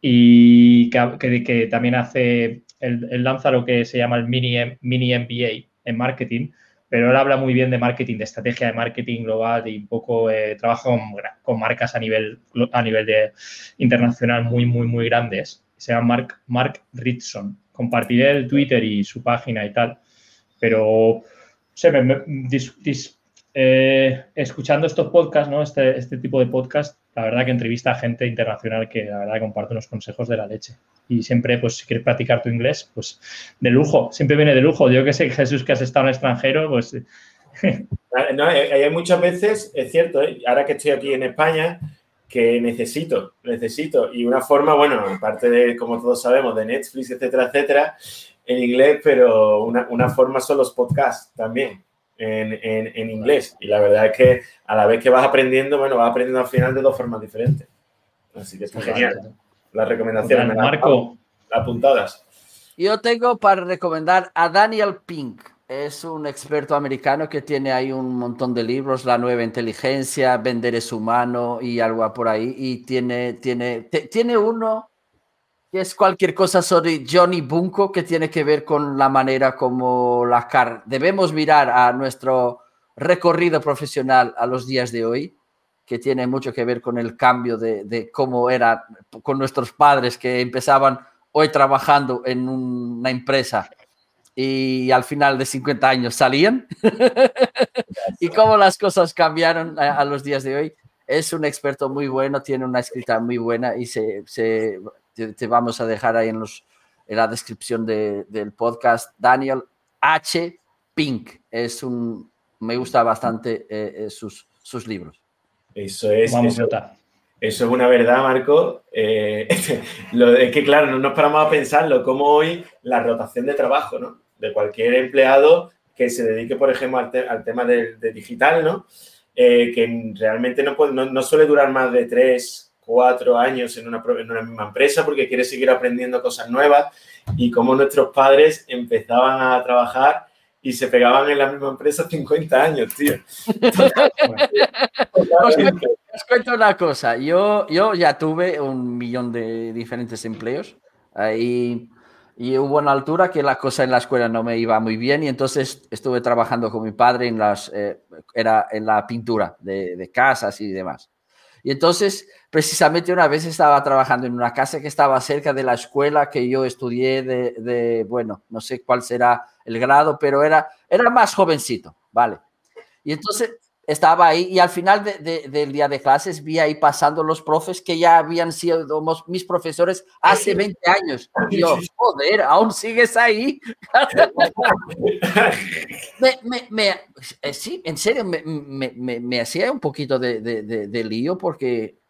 y que, también hace, él, lanza lo que se llama el mini, mini MBA en marketing, pero él habla muy bien de marketing, de estrategia de marketing global y un poco eh, trabaja con, con, marcas a nivel, a nivel de, internacional muy, muy, muy grandes se llama Mark, Mark Ritson. Compartiré el Twitter y su página y tal, pero eh, escuchando estos podcasts, ¿no? Este, este tipo de podcast, la verdad que entrevista a gente internacional que la verdad comparte unos consejos de la leche. Y siempre, pues, si quieres practicar tu inglés, pues, de lujo, siempre viene de lujo. Yo que sé, Jesús, que has estado en extranjero, pues... no, hay, muchas veces, es cierto, ¿eh? ahora que estoy aquí en España, que necesito, necesito. Y una forma, bueno, aparte de, como todos sabemos, de Netflix, etcétera, etcétera, en inglés, pero una, una forma son los podcasts también en, en, inglés. Y la verdad es que a la vez que vas aprendiendo, bueno, vas aprendiendo al final de dos formas diferentes. Así que es genial. Las recomendaciones, Marco. apuntadas. Yo tengo para recomendar a Daniel Pink es un experto americano que tiene ahí un montón de libros, La nueva inteligencia, Vender es humano y algo por ahí. Y tiene, tiene, tiene uno que es cualquier cosa sobre Johnny Bunko que tiene que ver con la manera como la car debemos mirar a nuestro recorrido profesional a los días de hoy, que tiene mucho que ver con el cambio de, de cómo era con nuestros padres que empezaban hoy trabajando en una empresa y al final de 50 años salían y cómo las cosas cambiaron a, los días de hoy. Es un experto muy bueno, tiene una escrita muy buena y se, se te, vamos a dejar ahí en, los, en la descripción del podcast. Daniel H. Pink es un, me gusta bastante eh, eh, sus, sus libros. Eso es. Vamos eso, eso es una verdad, Marco. Eh, lo, es que, claro, no nos paramos a pensarlo, como hoy la rotación de trabajo, ¿no? De cualquier empleado que se dedique, por ejemplo, al, tema de, digital, ¿no? Eh, que realmente no, puede, no, suele durar más de tres, cuatro años en una, en una misma empresa porque quiere seguir aprendiendo cosas nuevas y como nuestros padres empezaban a trabajar y se pegaban en la misma empresa 50 años, tío. os, cuento, una cosa, yo, yo ya tuve un millón de diferentes empleos y y hubo una altura que la cosa en la escuela no me iba muy bien y entonces estuve trabajando con mi padre en, las, eh, era en la pintura de, de, casas y demás. Y entonces, precisamente una vez estaba trabajando en una casa que estaba cerca de la escuela que yo estudié de, de bueno, no sé cuál será el grado, pero era, era más jovencito, ¿vale? Y entonces estaba ahí y al final del día de clases vi ahí pasando los profes que ya habían sido mis profesores hace 20 años. Y yo, joder, aún sigues ahí. me, eh, sí, en serio, me, hacía un poquito de, lío porque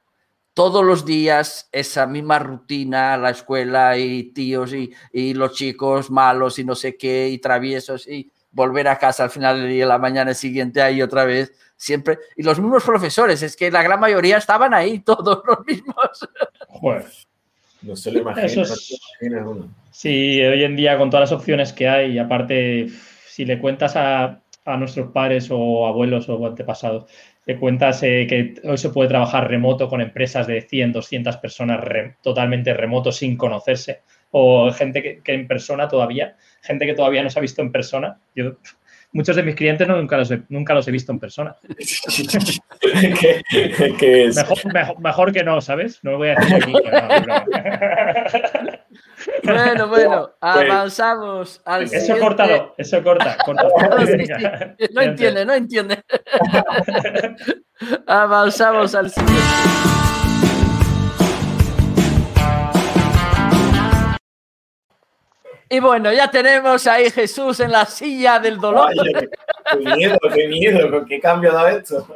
todos los días esa misma rutina, la escuela y tíos y, y los chicos malos y no sé qué y traviesos y volver a casa al final del día, la mañana siguiente ahí otra vez siempre, y los mismos profesores, es que la gran mayoría estaban ahí, todos los mismos. No se lo imagina. Sí, hoy en día con todas las opciones que hay, aparte, si le cuentas a, nuestros padres o abuelos o antepasados, le cuentas eh, que hoy se puede trabajar remoto con empresas de 100, 200 personas totalmente remoto sin conocerse, o gente que, que, en persona todavía, gente que todavía no se ha visto en persona. Yo muchos de mis clientes nunca, los he, nunca los he visto en persona. Mejor, que no, ¿sabes? No lo voy a decir aquí. bueno, bueno, pues, avanzamos al Eso siguiente. cortado, eso corta. corta. No entiende, no entiende. avanzamos al siguiente. Y bueno, ya tenemos ahí Jesús en la silla del dolor. qué miedo, qué miedo, con qué cambio da esto.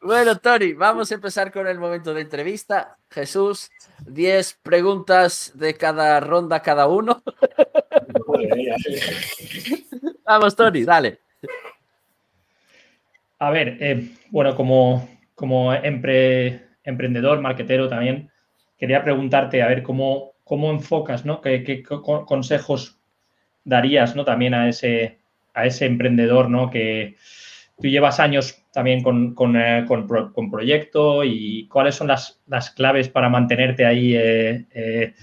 Bueno, Tony, vamos a empezar con el momento de entrevista. Jesús, 10 preguntas de cada ronda cada uno. vamos, Tony, dale. A ver, eh, bueno, como, como emprendedor, marquetero también, quería preguntarte, a ver, cómo, cómo enfocas, ¿no? ¿Qué, consejos darías, ¿no? También a ese, a ese emprendedor, ¿no? Que tú llevas años también con, con, eh, proyecto y cuáles son las, claves para mantenerte ahí eh,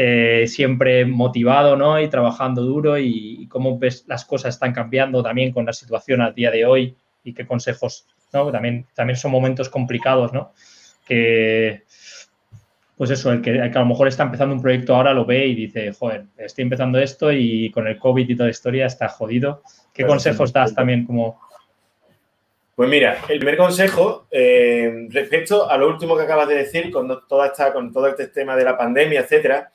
eh, siempre motivado, ¿no? Y trabajando duro y, cómo ves las cosas están cambiando también con la situación al día de hoy y qué consejos, ¿no? También, también son momentos complicados, ¿no? Que, pues eso, el que, a lo mejor está empezando un proyecto ahora lo ve y dice, joder, estoy empezando esto y con el COVID y toda la historia está jodido. ¿Qué consejos das también como... Pues mira, el primer consejo, eh, respecto a lo último que acabas de decir, con, toda esta, con todo este tema de la pandemia, etcétera,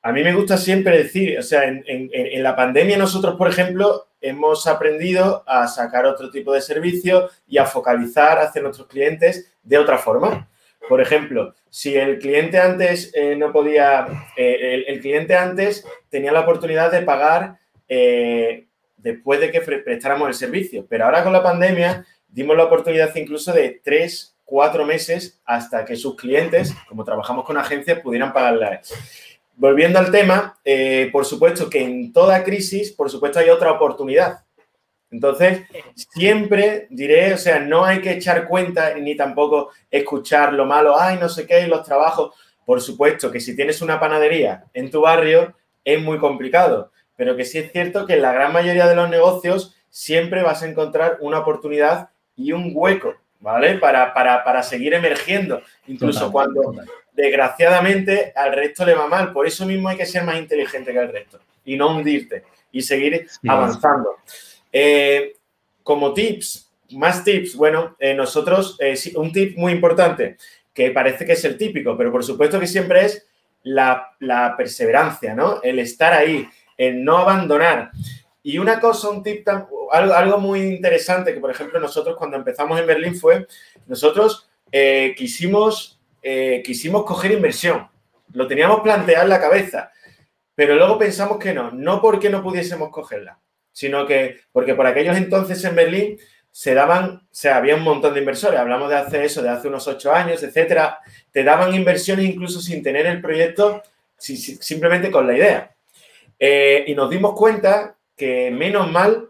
a mí me gusta siempre decir, o sea, en, en, la pandemia nosotros, por ejemplo, hemos aprendido a sacar otro tipo de servicios y a focalizar hacia nuestros clientes de otra forma. Por ejemplo, si el cliente antes eh, no podía, eh, el, cliente antes tenía la oportunidad de pagar eh, después de que prestáramos el servicio, pero ahora con la pandemia dimos la oportunidad incluso de tres, cuatro meses hasta que sus clientes, como trabajamos con agencias, pudieran pagarla. Volviendo al tema, por supuesto que en toda crisis, por supuesto hay otra oportunidad. Entonces, siempre diré, o sea, no hay que echar cuenta ni tampoco escuchar lo malo, ay, no sé qué, los trabajos. Por supuesto que si tienes una panadería en tu barrio es muy complicado, pero que sí es cierto que en la gran mayoría de los negocios siempre vas a encontrar una oportunidad y un hueco, ¿vale? Para, para, seguir emergiendo, incluso cuando desgraciadamente al resto le va mal. Por eso mismo hay que ser más inteligente que el resto y no hundirte y seguir avanzando. Eh, como tips, más tips, bueno, eh, nosotros, eh, un tip muy importante, que parece que es el típico, pero por supuesto que siempre es la, perseverancia, ¿no? El estar ahí, el no abandonar. Y una cosa, un tip, algo, algo, muy interesante que, por ejemplo, nosotros cuando empezamos en Berlín fue, nosotros quisimos, quisimos coger inversión, lo teníamos planteado en la cabeza, pero luego pensamos que no, no porque no pudiésemos cogerla, sino que, porque por aquellos entonces en Berlín se daban, o sea, había un montón de inversores, hablamos de hace eso, de hace unos ocho años, etcétera, te daban inversiones incluso sin tener el proyecto, simplemente con la idea. Eh, y nos dimos cuenta que menos mal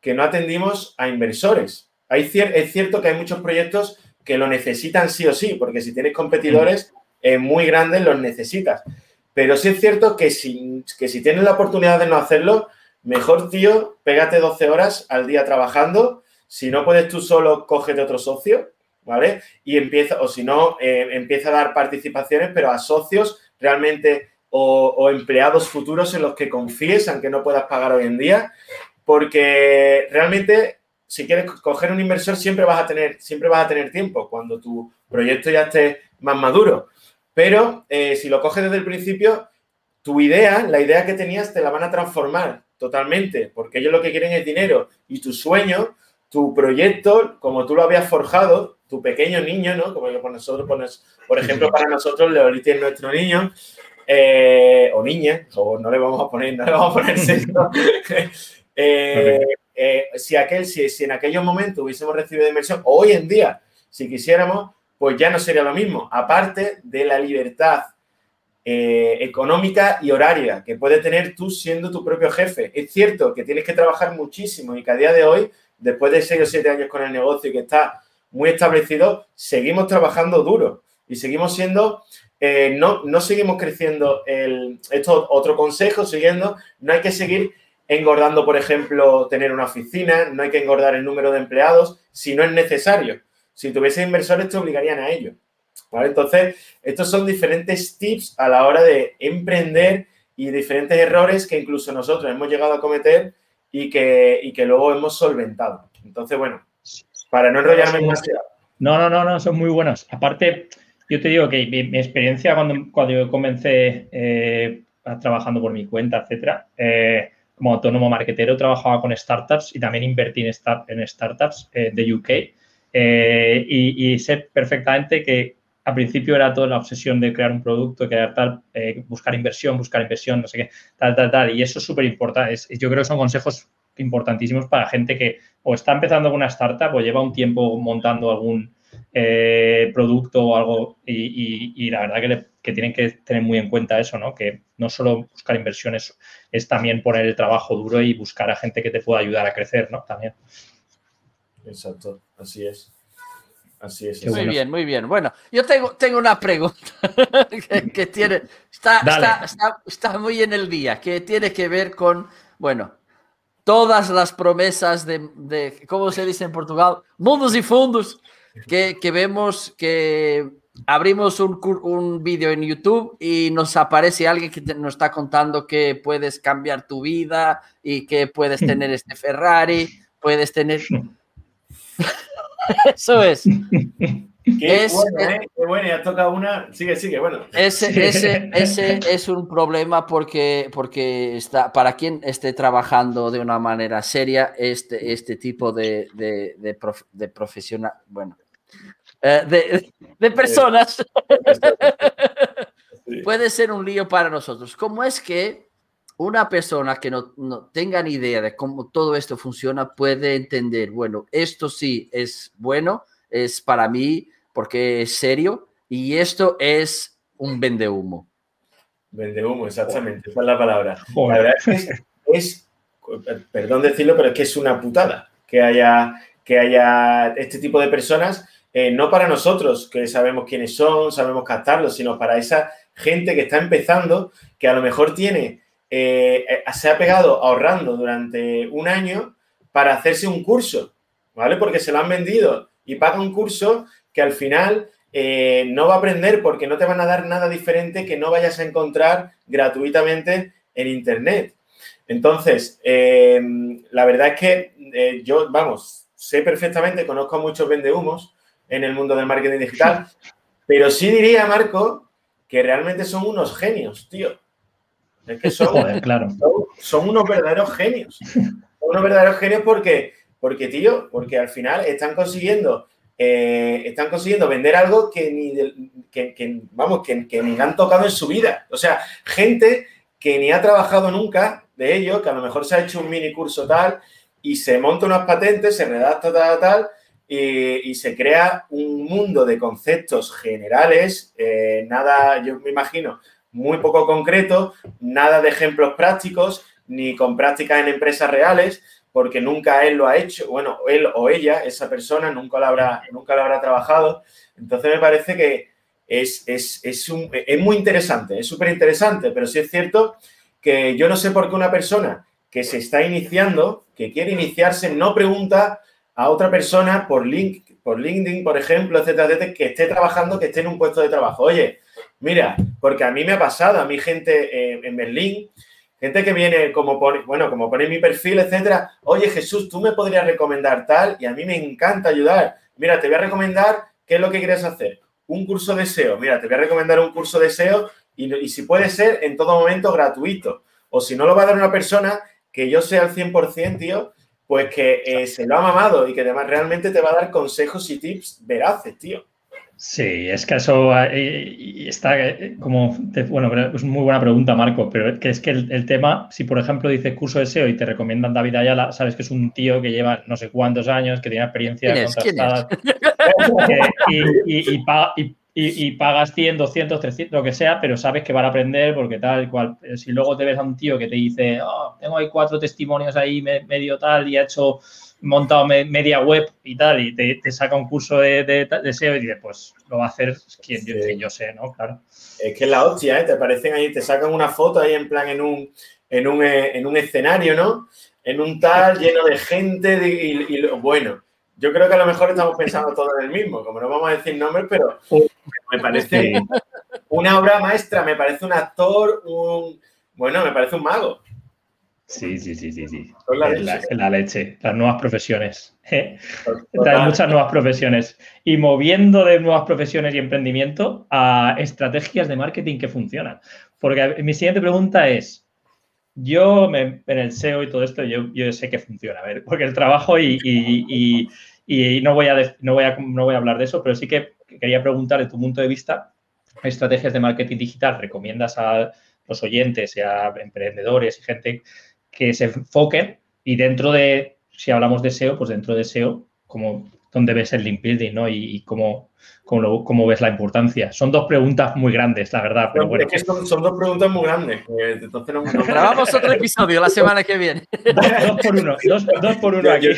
que no atendimos a inversores. Hay es cierto que hay muchos proyectos que lo necesitan sí o sí, porque si tienes competidores eh, muy grandes los necesitas. Pero sí es cierto que si, que si tienes la oportunidad de no hacerlo, Mejor, tío, pégate 12 horas al día trabajando. Si no puedes tú solo, cógete otro socio, ¿vale? Y empieza, o si no, eh, empieza a dar participaciones, pero a socios realmente o, empleados futuros en los que confíes, aunque no puedas pagar hoy en día, porque realmente si quieres coger un inversor siempre vas a tener, siempre vas a tener tiempo cuando tu proyecto ya esté más maduro. Pero eh, si lo coges desde el principio, tu idea, la idea que tenías, te la van a transformar totalmente, porque ellos lo que quieren es dinero y tu sueño, tu proyecto, como tú lo habías forjado, tu pequeño niño, ¿no? Como por nosotros, por ejemplo, para nosotros, Leoliti es nuestro niño, eh, o niña, o no le vamos a poner, no le vamos a poner sexo. Eh, eh, si, aquel, si, si, en aquellos momentos hubiésemos recibido inversión, hoy en día, si quisiéramos, pues ya no sería lo mismo. Aparte de la libertad económica y horaria que puedes tener tú siendo tu propio jefe. Es cierto que tienes que trabajar muchísimo y que a día de hoy, después de 6 o 7 años con el negocio y que está muy establecido, seguimos trabajando duro y seguimos siendo eh, no, no seguimos creciendo. El, esto otro consejo, siguiendo, no hay que seguir engordando, por ejemplo, tener una oficina, no hay que engordar el número de empleados si no es necesario. Si tuviese inversores te obligarían a ello. Entonces, estos son diferentes tips a la hora de emprender y diferentes errores que incluso nosotros hemos llegado a cometer y que, y que luego hemos solventado. Entonces, bueno, para no enrollarme demasiado. No, no, no, no, son muy buenos. Aparte, yo te digo que mi, experiencia cuando, cuando yo comencé eh, trabajando por mi cuenta, etcétera, eh, como autónomo marketero, trabajaba con startups y también invertí en, en startups eh, de UK. Y, sé perfectamente que al principio era toda la obsesión de crear un producto, crear tal, buscar inversión, buscar inversión, no sé qué, tal, tal, tal. Y eso es súper importante. Yo creo que son consejos importantísimos para gente que o está empezando con una startup o lleva un tiempo montando algún, eh, producto o algo y, la verdad que, tienen que tener muy en cuenta eso, ¿no? Que no solo buscar inversiones, es también poner el trabajo duro y buscar a gente que te pueda ayudar a crecer, ¿no? También. Exacto, así es. Así es. Muy bien, muy bien. Bueno, yo tengo, tengo una pregunta que, tiene, está, está, muy en el día, que tiene que ver con, bueno, todas las promesas de, de ¿cómo se dice en Portugal? Mundos y fundos que, vemos que abrimos un, un vídeo en YouTube y nos aparece alguien que nos está contando que puedes cambiar tu vida y que puedes tener este Ferrari, puedes tener... Eso es. Qué es, bueno, ¿eh? Qué bueno, ya toca una. Sigue, sigue, bueno. Ese, ese, ese es un problema porque, porque está, para quien esté trabajando de una manera seria, este, este tipo de, de, de, de profesional, bueno, eh, de, personas, puede ser un lío para nosotros. ¿Cómo es que una persona que no, tenga ni idea de cómo todo esto funciona puede entender, bueno, esto sí es bueno, es para mí porque es serio y esto es un vende humo? Vende humo, exactamente, esa es la palabra. La verdad es es, perdón decirlo, pero es que es una putada que haya, que haya este tipo de personas eh, no para nosotros, que sabemos quiénes son, sabemos captarlos, sino para esa gente que está empezando, que a lo mejor tiene, eh, eh, se ha pegado ahorrando durante un año para hacerse un curso, ¿vale? Porque se lo han vendido y paga un curso que al final no va a aprender porque no te van a dar nada diferente que no vayas a encontrar gratuitamente en Internet. Entonces, la verdad es que yo, vamos, sé perfectamente, conozco a muchos vendehumos en el mundo del marketing digital. Pero sí diría, Marco, que realmente son unos genios, tío. Es que son, claro. son, unos verdaderos genios. Son unos verdaderos genios porque, porque tío, porque al final están consiguiendo, eh, están consiguiendo vender algo que ni, que, vamos, que, que ni han tocado en su vida. O sea, gente que ni ha trabajado nunca de ello, que a lo mejor se ha hecho un mini curso tal y se monta unas patentes, se redacta tal, tal, y, se crea un mundo de conceptos generales, eh, nada, yo me imagino, muy poco concreto, nada de ejemplos prácticos, ni con prácticas en empresas reales, porque nunca él lo ha hecho, bueno, él o ella, esa persona, nunca lo habrá, nunca lo habrá trabajado. Entonces me parece que es, es, es, es muy interesante, es súper interesante, pero sí es cierto que yo no sé por qué una persona que se está iniciando, que quiere iniciarse, no pregunta a otra persona por, link, por LinkedIn, por ejemplo, etcétera, etcétera, que esté trabajando, que esté en un puesto de trabajo. Oye, mira, porque a mí me ha pasado, a mi gente en Berlín, Gente que viene como pone, bueno, como pone mi perfil, etcétera. Oye, Jesús, tú me podrías recomendar tal y a mí me encanta ayudar. Mira, te voy a recomendar qué es lo que quieres hacer. Un curso de SEO. Mira, te voy a recomendar un curso de SEO y, y si puede ser en todo momento gratuito. O si no lo va a dar una persona que yo sea al 100%, tío, pues que eh, se lo ha mamado y que además realmente te va a dar consejos y tips veraces, tío. Sí, es que eso eh, está eh, como, bueno, es muy buena pregunta, Marco, pero que es que el, tema, si por ejemplo dices curso de SEO y te recomiendan David Ayala, sabes que es un tío que lleva no sé cuántos años, que tiene experiencia contrastada y, y, pagas 100, 200, 300, lo que sea, pero sabes que van a aprender porque tal cual. Si luego te ves a un tío que te dice, oh, tengo ahí cuatro testimonios ahí medio tal y ha hecho montado media web y tal, y te, saca un curso de, de, SEO y dices, pues lo va a hacer quien, yo, sé, ¿no? Claro. Es que es la hostia, ¿eh? Te aparecen ahí, te sacan una foto ahí en plan en un, en un, eh, en un escenario, ¿no? En un tal lleno de gente y, bueno. Yo creo que a lo mejor estamos pensando todo en el mismo, como no vamos a decir nombres, pero me parece una obra maestra, me parece un actor, un bueno, me parece un mago. Sí, sí, sí, sí, sí. La, leche, las nuevas profesiones. Trae muchas nuevas profesiones. Y moviendo de nuevas profesiones y emprendimiento a estrategias de marketing que funcionan. Porque mi siguiente pregunta es, yo en el SEO y todo esto, yo, yo sé que funciona, a ver, porque el trabajo y, y, no, voy a, no, voy a, no voy a hablar de eso, pero sí que quería preguntar de tu punto de vista, estrategias de marketing digital recomiendas a los oyentes y a emprendedores y gente que se enfoquen y dentro de, si hablamos de SEO, pues dentro de SEO, como dónde ves el link building, ¿no? Y, cómo, cómo, ves la importancia. Son dos preguntas muy grandes, la verdad. Pero bueno. Es que son, dos preguntas muy grandes. Entonces no, Grabamos otro episodio la semana que viene. dos, por uno, dos, por uno aquí.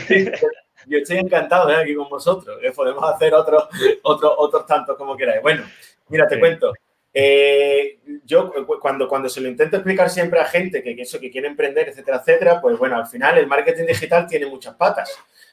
Yo estoy, encantado de aquí con vosotros. Podemos hacer otros otro, otros tantos como queráis. Bueno, mira, te cuento. Eh, yo cuando, cuando se lo intento explicar siempre a gente que, eso, que quiere emprender, etcétera, etcétera, pues bueno, al final el marketing digital tiene muchas patas.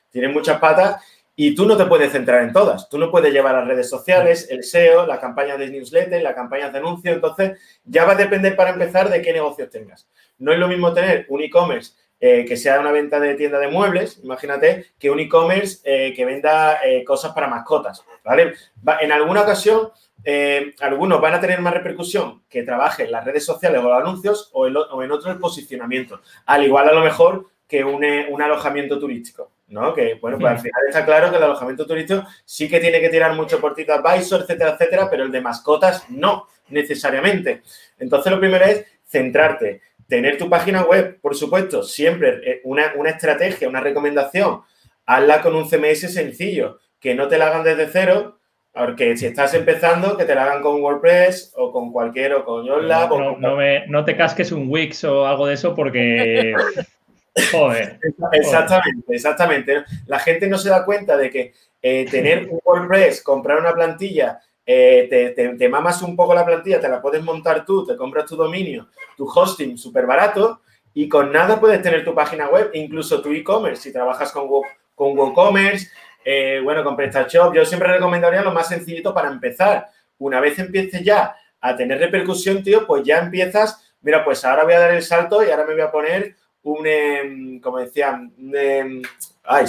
Tiene muchas patas y tú no te puedes centrar en todas. Tú no puedes llevar las redes sociales, el SEO, la campaña de newsletter, la campaña de anuncio. Entonces, ya va a depender para empezar de qué negocios tengas. No es lo mismo tener un e-commerce eh, que sea una venta de tienda de muebles, imagínate, que un e-commerce eh, que venda cosas para mascotas, ¿vale? en alguna ocasión eh, algunos van a tener más repercusión que trabajen en las redes sociales o los anuncios o en, o otro posicionamiento. Al igual a lo mejor que un, un alojamiento turístico, ¿no? Que, bueno, pues al final está claro que el alojamiento turístico sí que tiene que tirar mucho por TripAdvisor, etcétera, etcétera, pero el de mascotas no necesariamente. Entonces, lo primero es centrarte, tener tu página web, por supuesto, siempre eh, una, una estrategia, una recomendación, hazla con un CMS sencillo, que no te la hagan desde cero, porque si estás empezando, que te la hagan con WordPress o con cualquier o con YoLab. No, no, te casques un Wix o algo de eso porque. Joder. Exactamente, exactamente. La gente no se da cuenta de que eh, tener un WordPress, comprar una plantilla, eh, te, mamas un poco la plantilla, te la puedes montar tú, te compras tu dominio, tu hosting súper barato y con nada puedes tener tu página web, incluso tu e-commerce, si trabajas con, con WooCommerce, eh, bueno, con PrestaShop, yo siempre recomendaría lo más sencillito para empezar. Una vez empieces ya a tener repercusión, tío, pues ya empiezas, mira, pues ahora voy a dar el salto y ahora me voy a poner un, em, como decían, un, em, ay,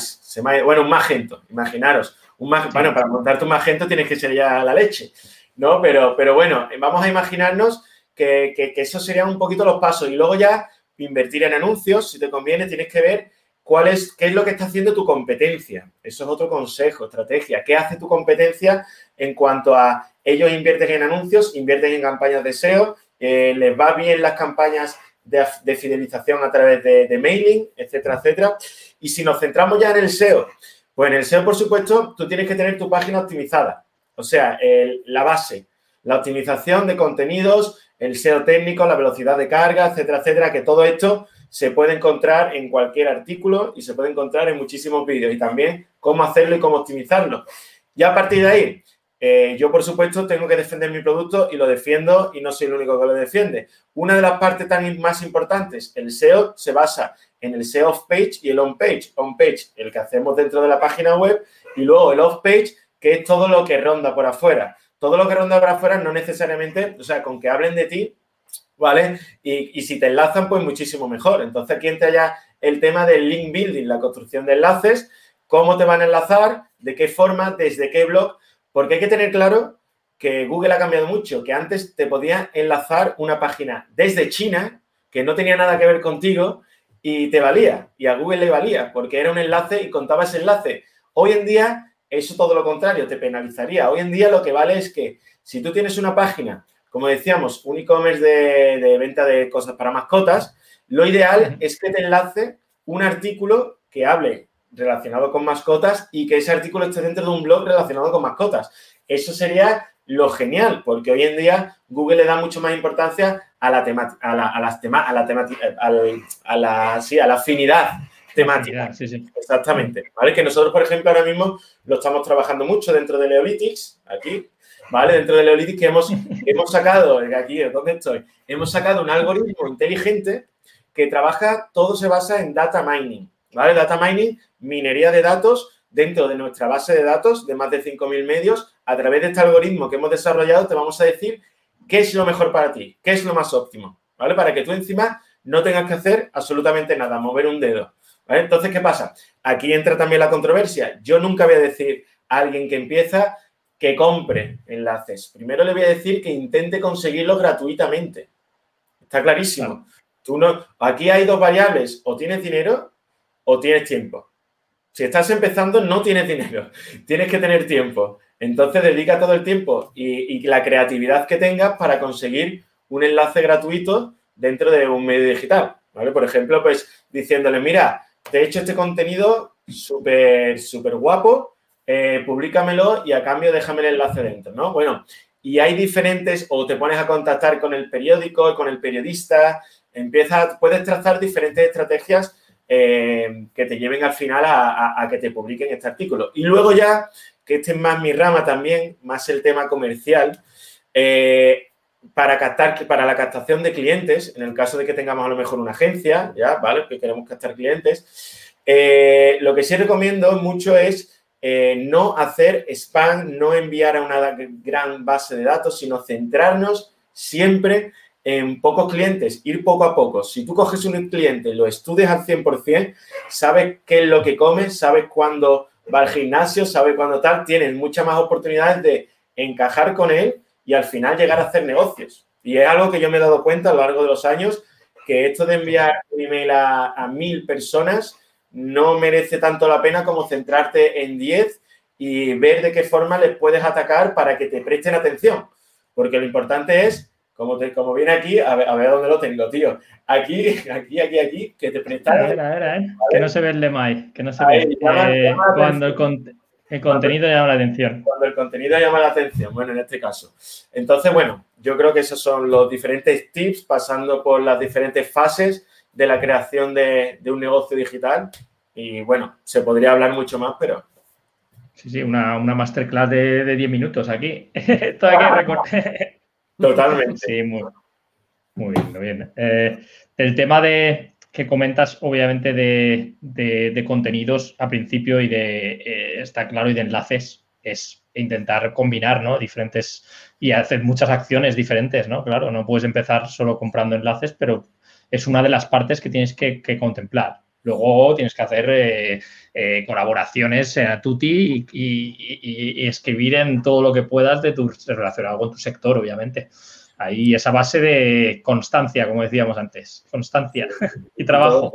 bueno, un magento, imaginaros. Un Bueno, para montarte un magento tienes que ser ya la leche, ¿no? Pero, pero bueno, vamos a imaginarnos que, que, que eso serían un poquito los pasos y luego ya invertir en anuncios, si te conviene, tienes que ver ¿Cuál es, ¿Qué es lo que está haciendo tu competencia? Eso es otro consejo, estrategia. ¿Qué hace tu competencia en cuanto a ellos invierten en anuncios, invierten en campañas de SEO, eh, les va bien las campañas de, fidelización a través de, mailing, etcétera, etcétera? Y si nos centramos ya en el SEO, pues en el SEO, por supuesto, tú tienes que tener tu página optimizada. O sea, la base, la optimización de contenidos, el SEO técnico, la velocidad de carga, etcétera, etcétera, que todo esto se puede encontrar en cualquier artículo y se puede encontrar en muchísimos vídeos y también cómo hacerlo y cómo optimizarlo. Ya a partir de ahí, eh, yo por supuesto tengo que defender mi producto y lo defiendo y no soy el único que lo defiende. Una de las partes tan más importantes, el SEO se basa en el SEO off-page y el on-page. On-page, el que hacemos dentro de la página web y luego el off-page, que es todo lo que ronda por afuera. Todo lo que ronda por afuera no necesariamente, o sea, con que hablen de ti, ¿vale? Y, si te enlazan, pues muchísimo mejor. Entonces aquí entra ya el tema del link building, la construcción de enlaces, cómo te van a enlazar, de qué forma, desde qué blog, porque hay que tener claro que Google ha cambiado mucho, que antes te podía enlazar una página desde China, que no tenía nada que ver contigo, y te valía, y a Google le valía, porque era un enlace y contaba ese enlace. Hoy en día, eso todo lo contrario, te penalizaría. Hoy en día lo que vale es que si tú tienes una página como decíamos, un e-commerce de, venta de cosas para mascotas, lo ideal es que te enlace un artículo que hable relacionado con mascotas y que ese artículo esté dentro de un blog relacionado con mascotas. Eso sería lo genial, porque hoy en día Google le da mucho más importancia a la temática, a la, a las a la temática, a la, sí, a la afinidad temática. Sí, sí. Exactamente. ¿Vale? Que nosotros, por ejemplo, ahora mismo lo estamos trabajando mucho dentro de Leolitics, aquí, ¿vale? Dentro de Leolitics que hemos, hemos sacado, aquí, ¿dónde estoy? Hemos sacado un algoritmo inteligente que trabaja, todo se basa en data mining, ¿vale? Data mining, minería de datos dentro de nuestra base de datos de más de 5.000 medios. A través de este algoritmo que hemos desarrollado te vamos a decir qué es lo mejor para ti, qué es lo más óptimo, ¿vale? Para que tú encima no tengas que hacer absolutamente nada, mover un dedo. ¿vale? Entonces, ¿qué pasa? Aquí entra también la controversia. Yo nunca voy a decir a alguien que empieza que compre enlaces. Primero le voy a decir que intente conseguirlo gratuitamente. Está clarísimo. Tú no, aquí hay dos variables, o tienes dinero o tienes tiempo. Si estás empezando, no tienes dinero, tienes que tener tiempo. Entonces, dedica todo el tiempo y, la creatividad que tengas para conseguir un enlace gratuito dentro de un medio digital. ¿vale? Por ejemplo, pues diciéndole, mira, te he hecho este contenido súper, súper guapo, eh, públicamelo y a cambio déjame el enlace dentro, ¿no? Bueno, y hay diferentes, o te pones a contactar con el periódico, con el periodista, empiezas, puedes trazar diferentes estrategias eh, que te lleven al final a, que te publiquen este artículo. Y luego ya, que este es más mi rama también, más el tema comercial, eh, para captar, para la captación de clientes, en el caso de que tengamos a lo mejor una agencia, ya, ¿vale? Que queremos captar clientes, lo que sí recomiendo mucho es eh, no hacer spam, no enviar a una gran base de datos, sino centrarnos siempre en pocos clientes, ir poco a poco. Si tú coges un cliente, lo estudias al 100%, sabes qué es lo que come, sabes cuándo va al gimnasio, sabes cuándo tal, tienes muchas más oportunidades de encajar con él y al final llegar a hacer negocios. Y es algo que yo me he dado cuenta a lo largo de los años, que esto de enviar un email a mil personas no merece tanto la pena como centrarte en 10 y ver de qué forma les puedes atacar para que te presten atención. Porque lo importante es, como, te, como viene aquí, a ver, a ver dónde lo tengo, tío. Aquí, aquí, aquí, aquí, que te prestan. ¿eh? Que no se ve el que no se ve. Eh, cuando el, contenido llama la atención. Cuando el contenido llama la atención, bueno, en este caso. Entonces, bueno, yo creo que esos son los diferentes tips pasando por las diferentes fases de la creación de, un negocio digital. Y bueno, se podría hablar mucho más, pero Sí, sí, una, masterclass de, 10 minutos aquí. Totalmente. Sí, muy, bien, muy bien. Eh, el tema de que comentas, obviamente, de, contenidos a principio y de, eh, está claro, y de enlaces, es intentar combinar, ¿no? Diferentes y hacer muchas acciones diferentes, ¿no? Claro, no puedes empezar solo comprando enlaces, pero es una de las partes que tienes que, contemplar. Luego tienes que hacer eh, eh, colaboraciones a tutti y, escribir en todo lo que puedas de tu relacionado con tu sector, obviamente. Ahí esa base de constancia, como decíamos antes, constancia y trabajo.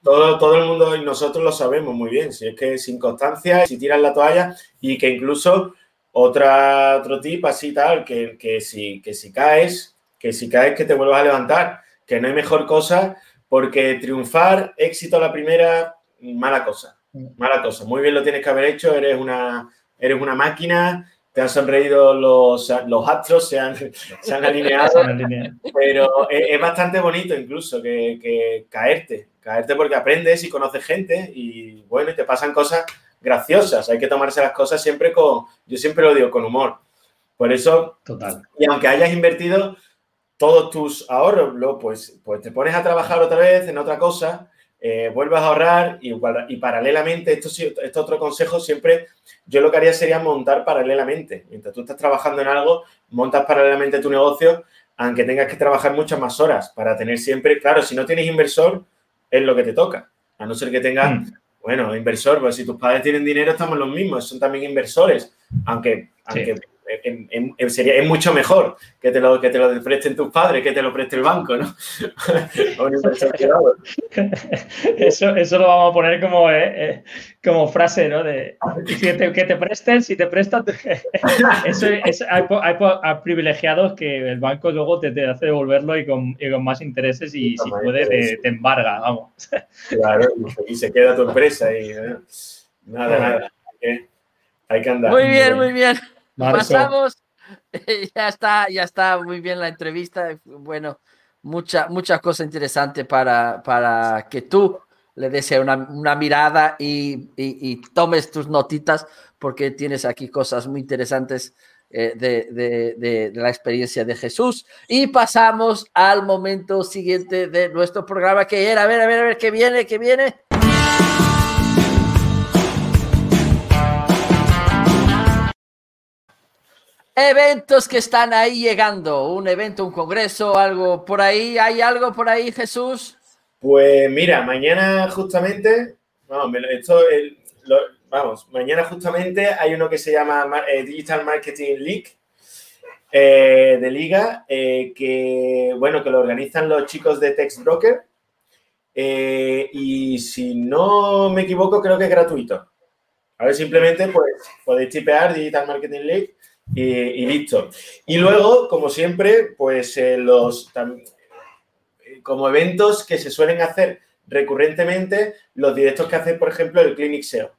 Todo, todo, el mundo y nosotros lo sabemos muy bien. Si es que sin constancia, si tiras la toalla y que incluso otra, otro tip así tal, que, que, si, que si caes, que si caes que te vuelvas a levantar que no hay mejor cosa porque triunfar, éxito a la primera, mala cosa, mala cosa. Muy bien lo tienes que haber hecho, eres una, eres una máquina, te han sonreído los, los astros, se han, se han alineado, pero es, bastante bonito incluso que, caerte, caerte porque aprendes y conoces gente y bueno, y te pasan cosas graciosas, hay que tomarse las cosas siempre con, yo siempre lo digo, con humor. Por eso, Total. y aunque hayas invertido todos tus ahorros, pues, pues te pones a trabajar otra vez en otra cosa, eh, vuelves a ahorrar y, y paralelamente, esto, esto otro consejo, siempre yo lo que haría sería montar paralelamente. Mientras tú estás trabajando en algo, montas paralelamente tu negocio aunque tengas que trabajar muchas más horas para tener siempre, claro, si no tienes inversor, es lo que te toca. A no ser que tengas, mm. bueno, inversor, pues si tus padres tienen dinero, estamos los mismos, son también inversores, aunque, aunque sería, es mucho mejor que te, lo, que te lo presten tus padres, que te lo preste el banco, ¿no? eso, eso lo vamos a poner como, eh, eh, como frase, ¿no? De que te, presten, si te prestan. eso es, hay, privilegiados que el banco luego te, hace devolverlo y con, más intereses y si puede te, embarga, vamos. Claro, y se queda tu empresa y nada, nada. Hay que andar. Muy bien, muy bien. Pasamos. Ya está, ya está muy bien la entrevista. Bueno, mucha, mucha cosa interesante para, para que tú le des una, una mirada y, y, tomes tus notitas porque tienes aquí cosas muy interesantes eh, de, de, de, la experiencia de Jesús. Y pasamos al momento siguiente de nuestro programa que era, a ver, a ver, a ver, ¿qué viene? ¿Qué viene? Eventos que están ahí llegando, un evento, un congreso, algo por ahí, ¿hay algo por ahí, Jesús? Pues mira, mañana justamente, vamos, esto, vamos mañana justamente hay uno que se llama eh, Digital Marketing League eh, de Liga, eh, que bueno, que lo organizan los chicos de Text Broker. y si no me equivoco, creo que es gratuito. A ver, simplemente pues podéis tipear Digital Marketing League y, listo. Y luego, como siempre, pues eh, los como eventos que se suelen hacer recurrentemente, los directos que hace, por ejemplo, el Clinic SEO.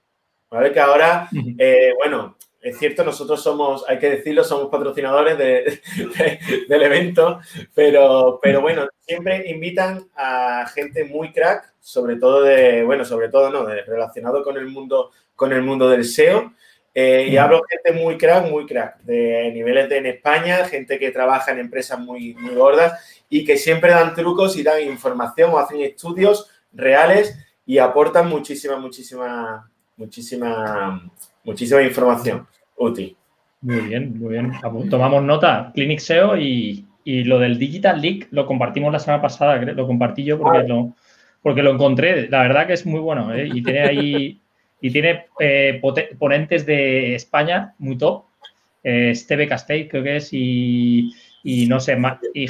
¿Vale? Que ahora, eh, bueno, es cierto, nosotros somos, hay que decirlo, somos patrocinadores del evento, pero, pero bueno, siempre invitan a gente muy crack, sobre todo de, bueno, sobre todo no, relacionado con el mundo, con el mundo del SEO. Eh, y hablo de gente muy crack, muy crack, de niveles de en España, gente que trabaja en empresas muy, muy gordas y que siempre dan trucos y dan información o hacen estudios reales y aportan muchísima, muchísima, muchísima, muchísima información útil. Muy bien, muy bien. Tomamos nota, Clinic SEO y, y lo del Digital Leak lo compartimos la semana pasada, lo compartí yo porque, lo, porque lo encontré. La verdad que es muy bueno ¿eh? y tiene ahí y tiene eh, ponentes de España muy top. Eh, Esteve Castell, creo que es, y, no sé, y,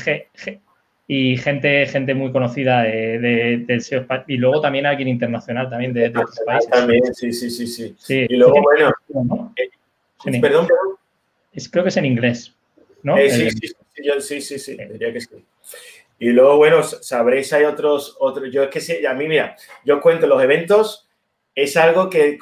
y gente, gente muy conocida de, del SEO. Y luego también alguien internacional también de, otros países. También, sí, sí, sí, sí. Y luego, bueno, eh, perdón, perdón. Es, creo que es en inglés, ¿no? sí, sí, sí, sí, sí, diría que sí. Y luego, bueno, sabréis, hay otros, otros, yo es que sí, a mí, mira, yo cuento los eventos es algo que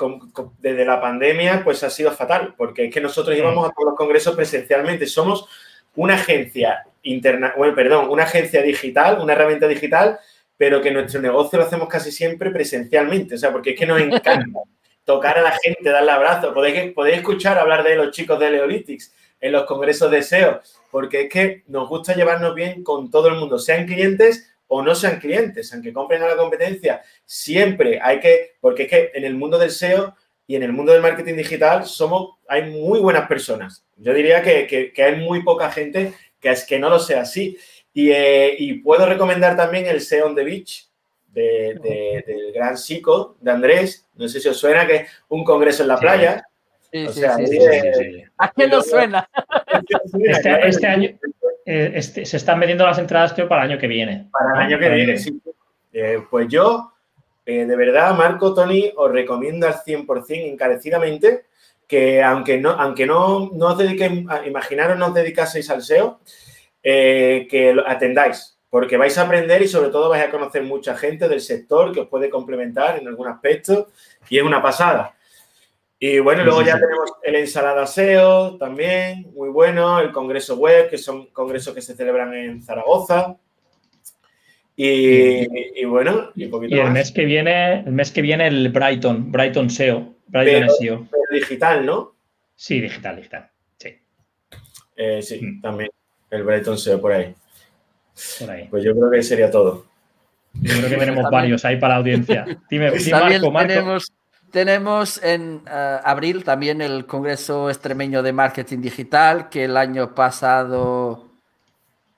desde la pandemia pues ha sido fatal, porque es que nosotros íbamos a todos los congresos presencialmente. Somos una agencia interna, bueno, perdón, una agencia digital, una herramienta digital, pero que nuestro negocio lo hacemos casi siempre presencialmente. O sea, porque es que nos encanta tocar a la gente, darle abrazo. Podéis, podéis escuchar hablar de los chicos de Leolitics en los congresos de SEO, porque es que nos gusta llevarnos bien con todo el mundo, sean clientes o no sean clientes, aunque compren a la competencia, siempre hay que, porque es que en el mundo del SEO y en el mundo del marketing digital somos, hay muy buenas personas. Yo diría que, hay muy poca gente que es que no lo sea así. Eh, y, puedo recomendar también el SEO on the Beach de, del gran Chico, de Andrés. No sé si os suena que es un congreso en la playa. Sí, sí, sí, ¿A qué nos suena? Este, este, año, eh, este, se están vendiendo las entradas, creo, para el año que viene. Para el año que viene, sí. Eh, pues yo, eh, de verdad, Marco, Tony, os recomiendo al 100% encarecidamente que aunque no, aunque no, no os dediquéis, imaginaros no os dedicaseis al SEO, que lo atendáis, porque vais a aprender y sobre todo vais a conocer mucha gente del sector que os puede complementar en algún aspecto y es una pasada. Y bueno, luego ya tenemos el ensalada SEO también, muy bueno, el congreso web, que son congresos que se celebran en Zaragoza. Y, bueno, y, el mes que viene, el mes que viene el Brighton, Brighton SEO, Brighton SEO. digital, ¿no? Sí, digital, digital. Sí. Eh, sí, mm. también. El Brighton SEO por ahí. Por ahí. Pues yo creo que sería todo. Yo creo que tenemos varios ahí para la audiencia. Dime, Marco, Marco. Tenemos en eh, abril también el Congreso Extremeño de Marketing Digital, que el año pasado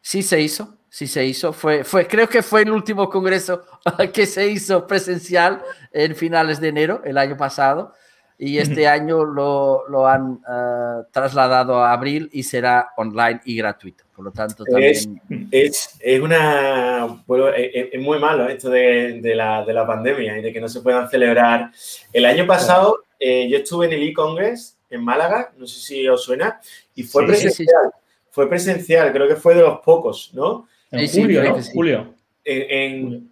Sí se hizo, sí se hizo. Fue, fue, creo que fue el último congreso que se hizo presencial en finales de enero, el año pasado. Y este año lo, lo han uh, trasladado a abril y será online y gratuito. Por lo tanto, también... Es, es, es una... Bueno, es, es, muy malo esto de, de, la, de, la, pandemia y de que no se puedan celebrar. El año pasado eh, yo estuve en el e-Congress en Málaga, no sé si os suena, y fue sí, presencial. Sí, sí fue presencial, creo que fue de los pocos, ¿no? En julio, ¿no? Julio. En,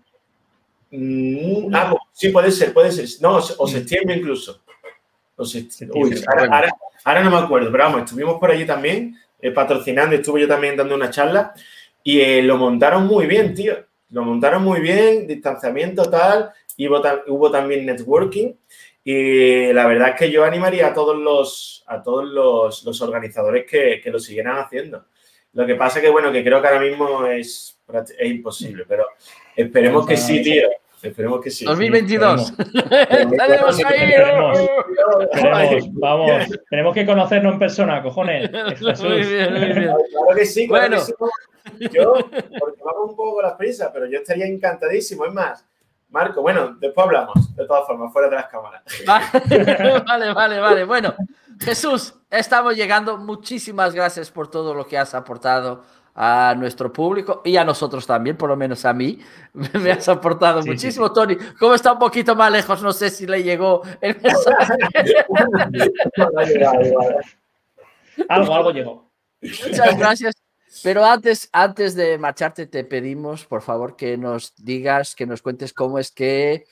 en ah, sí, puede ser, puede ser. No, o septiembre incluso. O septiembre. Uy, ahora, ahora, ahora, no me acuerdo, pero vamos, estuvimos por allí también, eh, patrocinando, estuve yo también dando una charla y eh, lo montaron muy bien, tío. Lo montaron muy bien, distanciamiento tal, y hubo, hubo también networking. Y la verdad es que yo animaría a todos los, a todos los, los organizadores que, que, lo siguieran haciendo. Lo que pasa es que, bueno, que creo que ahora mismo es, es imposible, pero esperemos que sí, tío. Esperemos que sí. 2022. tenemos ahí. Tenemos, vamos, tenemos que conocernos en persona, cojones. Jesús. Muy bien, muy bien. Claro que sí, claro bueno. que sí. Yo, porque vamos un poco con las prisas, pero yo estaría encantadísimo. Es más, Marco, bueno, después hablamos, de todas formas, fuera de las cámaras. Vale, vale, vale. Bueno, Jesús, estamos llegando. Muchísimas gracias por todo lo que has aportado a nuestro público y a nosotros también, por lo menos a mí. Me has aportado sí, muchísimo, sí, sí. Tony. Como está un poquito más lejos, no sé si le llegó el mensaje. algo, algo llegó. Muchas gracias. Pero antes, antes de marcharte, te pedimos, por favor, que nos digas, que nos cuentes cómo es que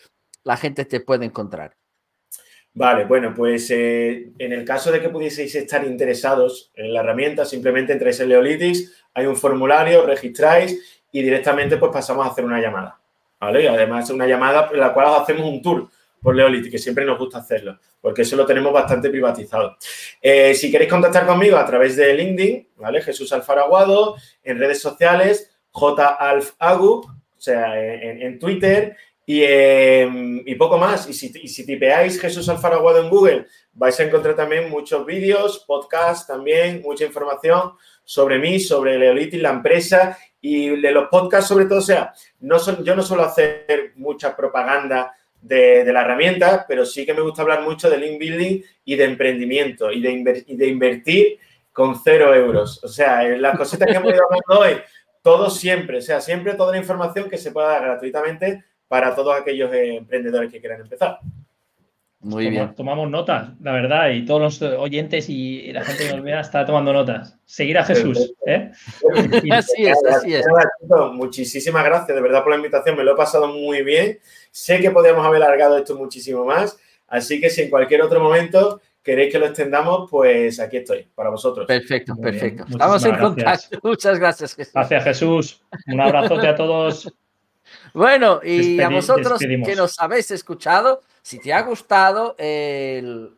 la gente te puede encontrar. Vale, bueno, pues eh, en el caso de que pudieseis estar interesados en la herramienta, simplemente entráis en Leolitics, hay un formulario, registráis y directamente pues pasamos a hacer una llamada. ¿Vale? Y además una llamada en la cual hacemos un tour por Leolitics, que siempre nos gusta hacerlo, porque eso lo tenemos bastante privatizado. Eh, si queréis contactar conmigo a través de LinkedIn, ¿vale? Jesús Alfaraguado, en redes sociales,jalfagu, o sea, en Twitter y, eh, y, poco más. Y si, y si, tipeáis Jesús Alfaraguado en Google, vais a encontrar también muchos vídeos, podcasts también, mucha información sobre mí, sobre Leolitis, la empresa y de los podcasts sobre todo. O sea, no son, yo no suelo hacer mucha propaganda de, de, la herramienta, pero sí que me gusta hablar mucho de link building y de emprendimiento y de, inver, y de invertir con cero euros. O sea, las cositas que hemos ido hablando hoy, todo siempre, o sea, siempre toda la información que se pueda dar gratuitamente para todos aquellos emprendedores que quieran empezar. Muy Toma, bien. Tomamos notas, la verdad, y todos los oyentes y la gente que nos vea está tomando notas. Seguir a Jesús. ¿eh? así es, así es. Muchísimas gracias, de verdad, por la invitación. Me lo he pasado muy bien. Sé que podríamos haber alargado esto muchísimo más. Así que si en cualquier otro momento queréis que lo extendamos, pues aquí estoy, para vosotros. Perfecto, muy perfecto. Estamos en gracias. contacto. Muchas gracias, Jesús. Gracias, Jesús. Un abrazote a todos. Bueno, y Despedi a vosotros despedimos. que nos habéis escuchado, si te ha gustado el,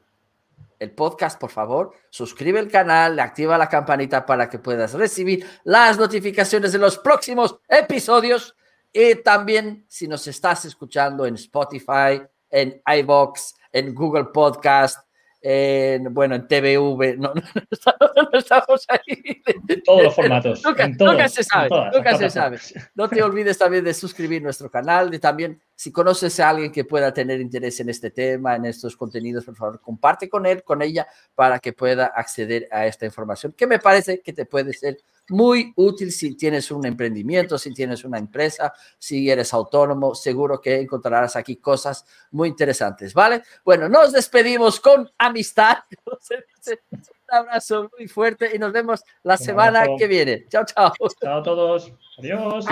el, podcast, por favor, suscribe el canal, activa la campanita para que puedas recibir las notificaciones de los próximos episodios. Y también, si nos estás escuchando en Spotify, en iBox, en Google Podcast, en, bueno, en TVV, no, no, no, estamos ahí. En todos los formatos. Nunca, en todos, nunca se sabe, todas, nunca se sabe. No te olvides también de suscribir nuestro canal, y también si conoces a alguien que pueda tener interés en este tema, en estos contenidos, por favor, comparte con él, con ella, para que pueda acceder a esta información, que me parece que te puede ser muy útil si tienes un emprendimiento, si tienes una empresa, si eres autónomo, seguro que encontrarás aquí cosas muy interesantes, ¿vale? Bueno, nos despedimos con amistad. Un abrazo muy fuerte y nos vemos la semana que viene. Chao, chao. Chao a todos. Adiós.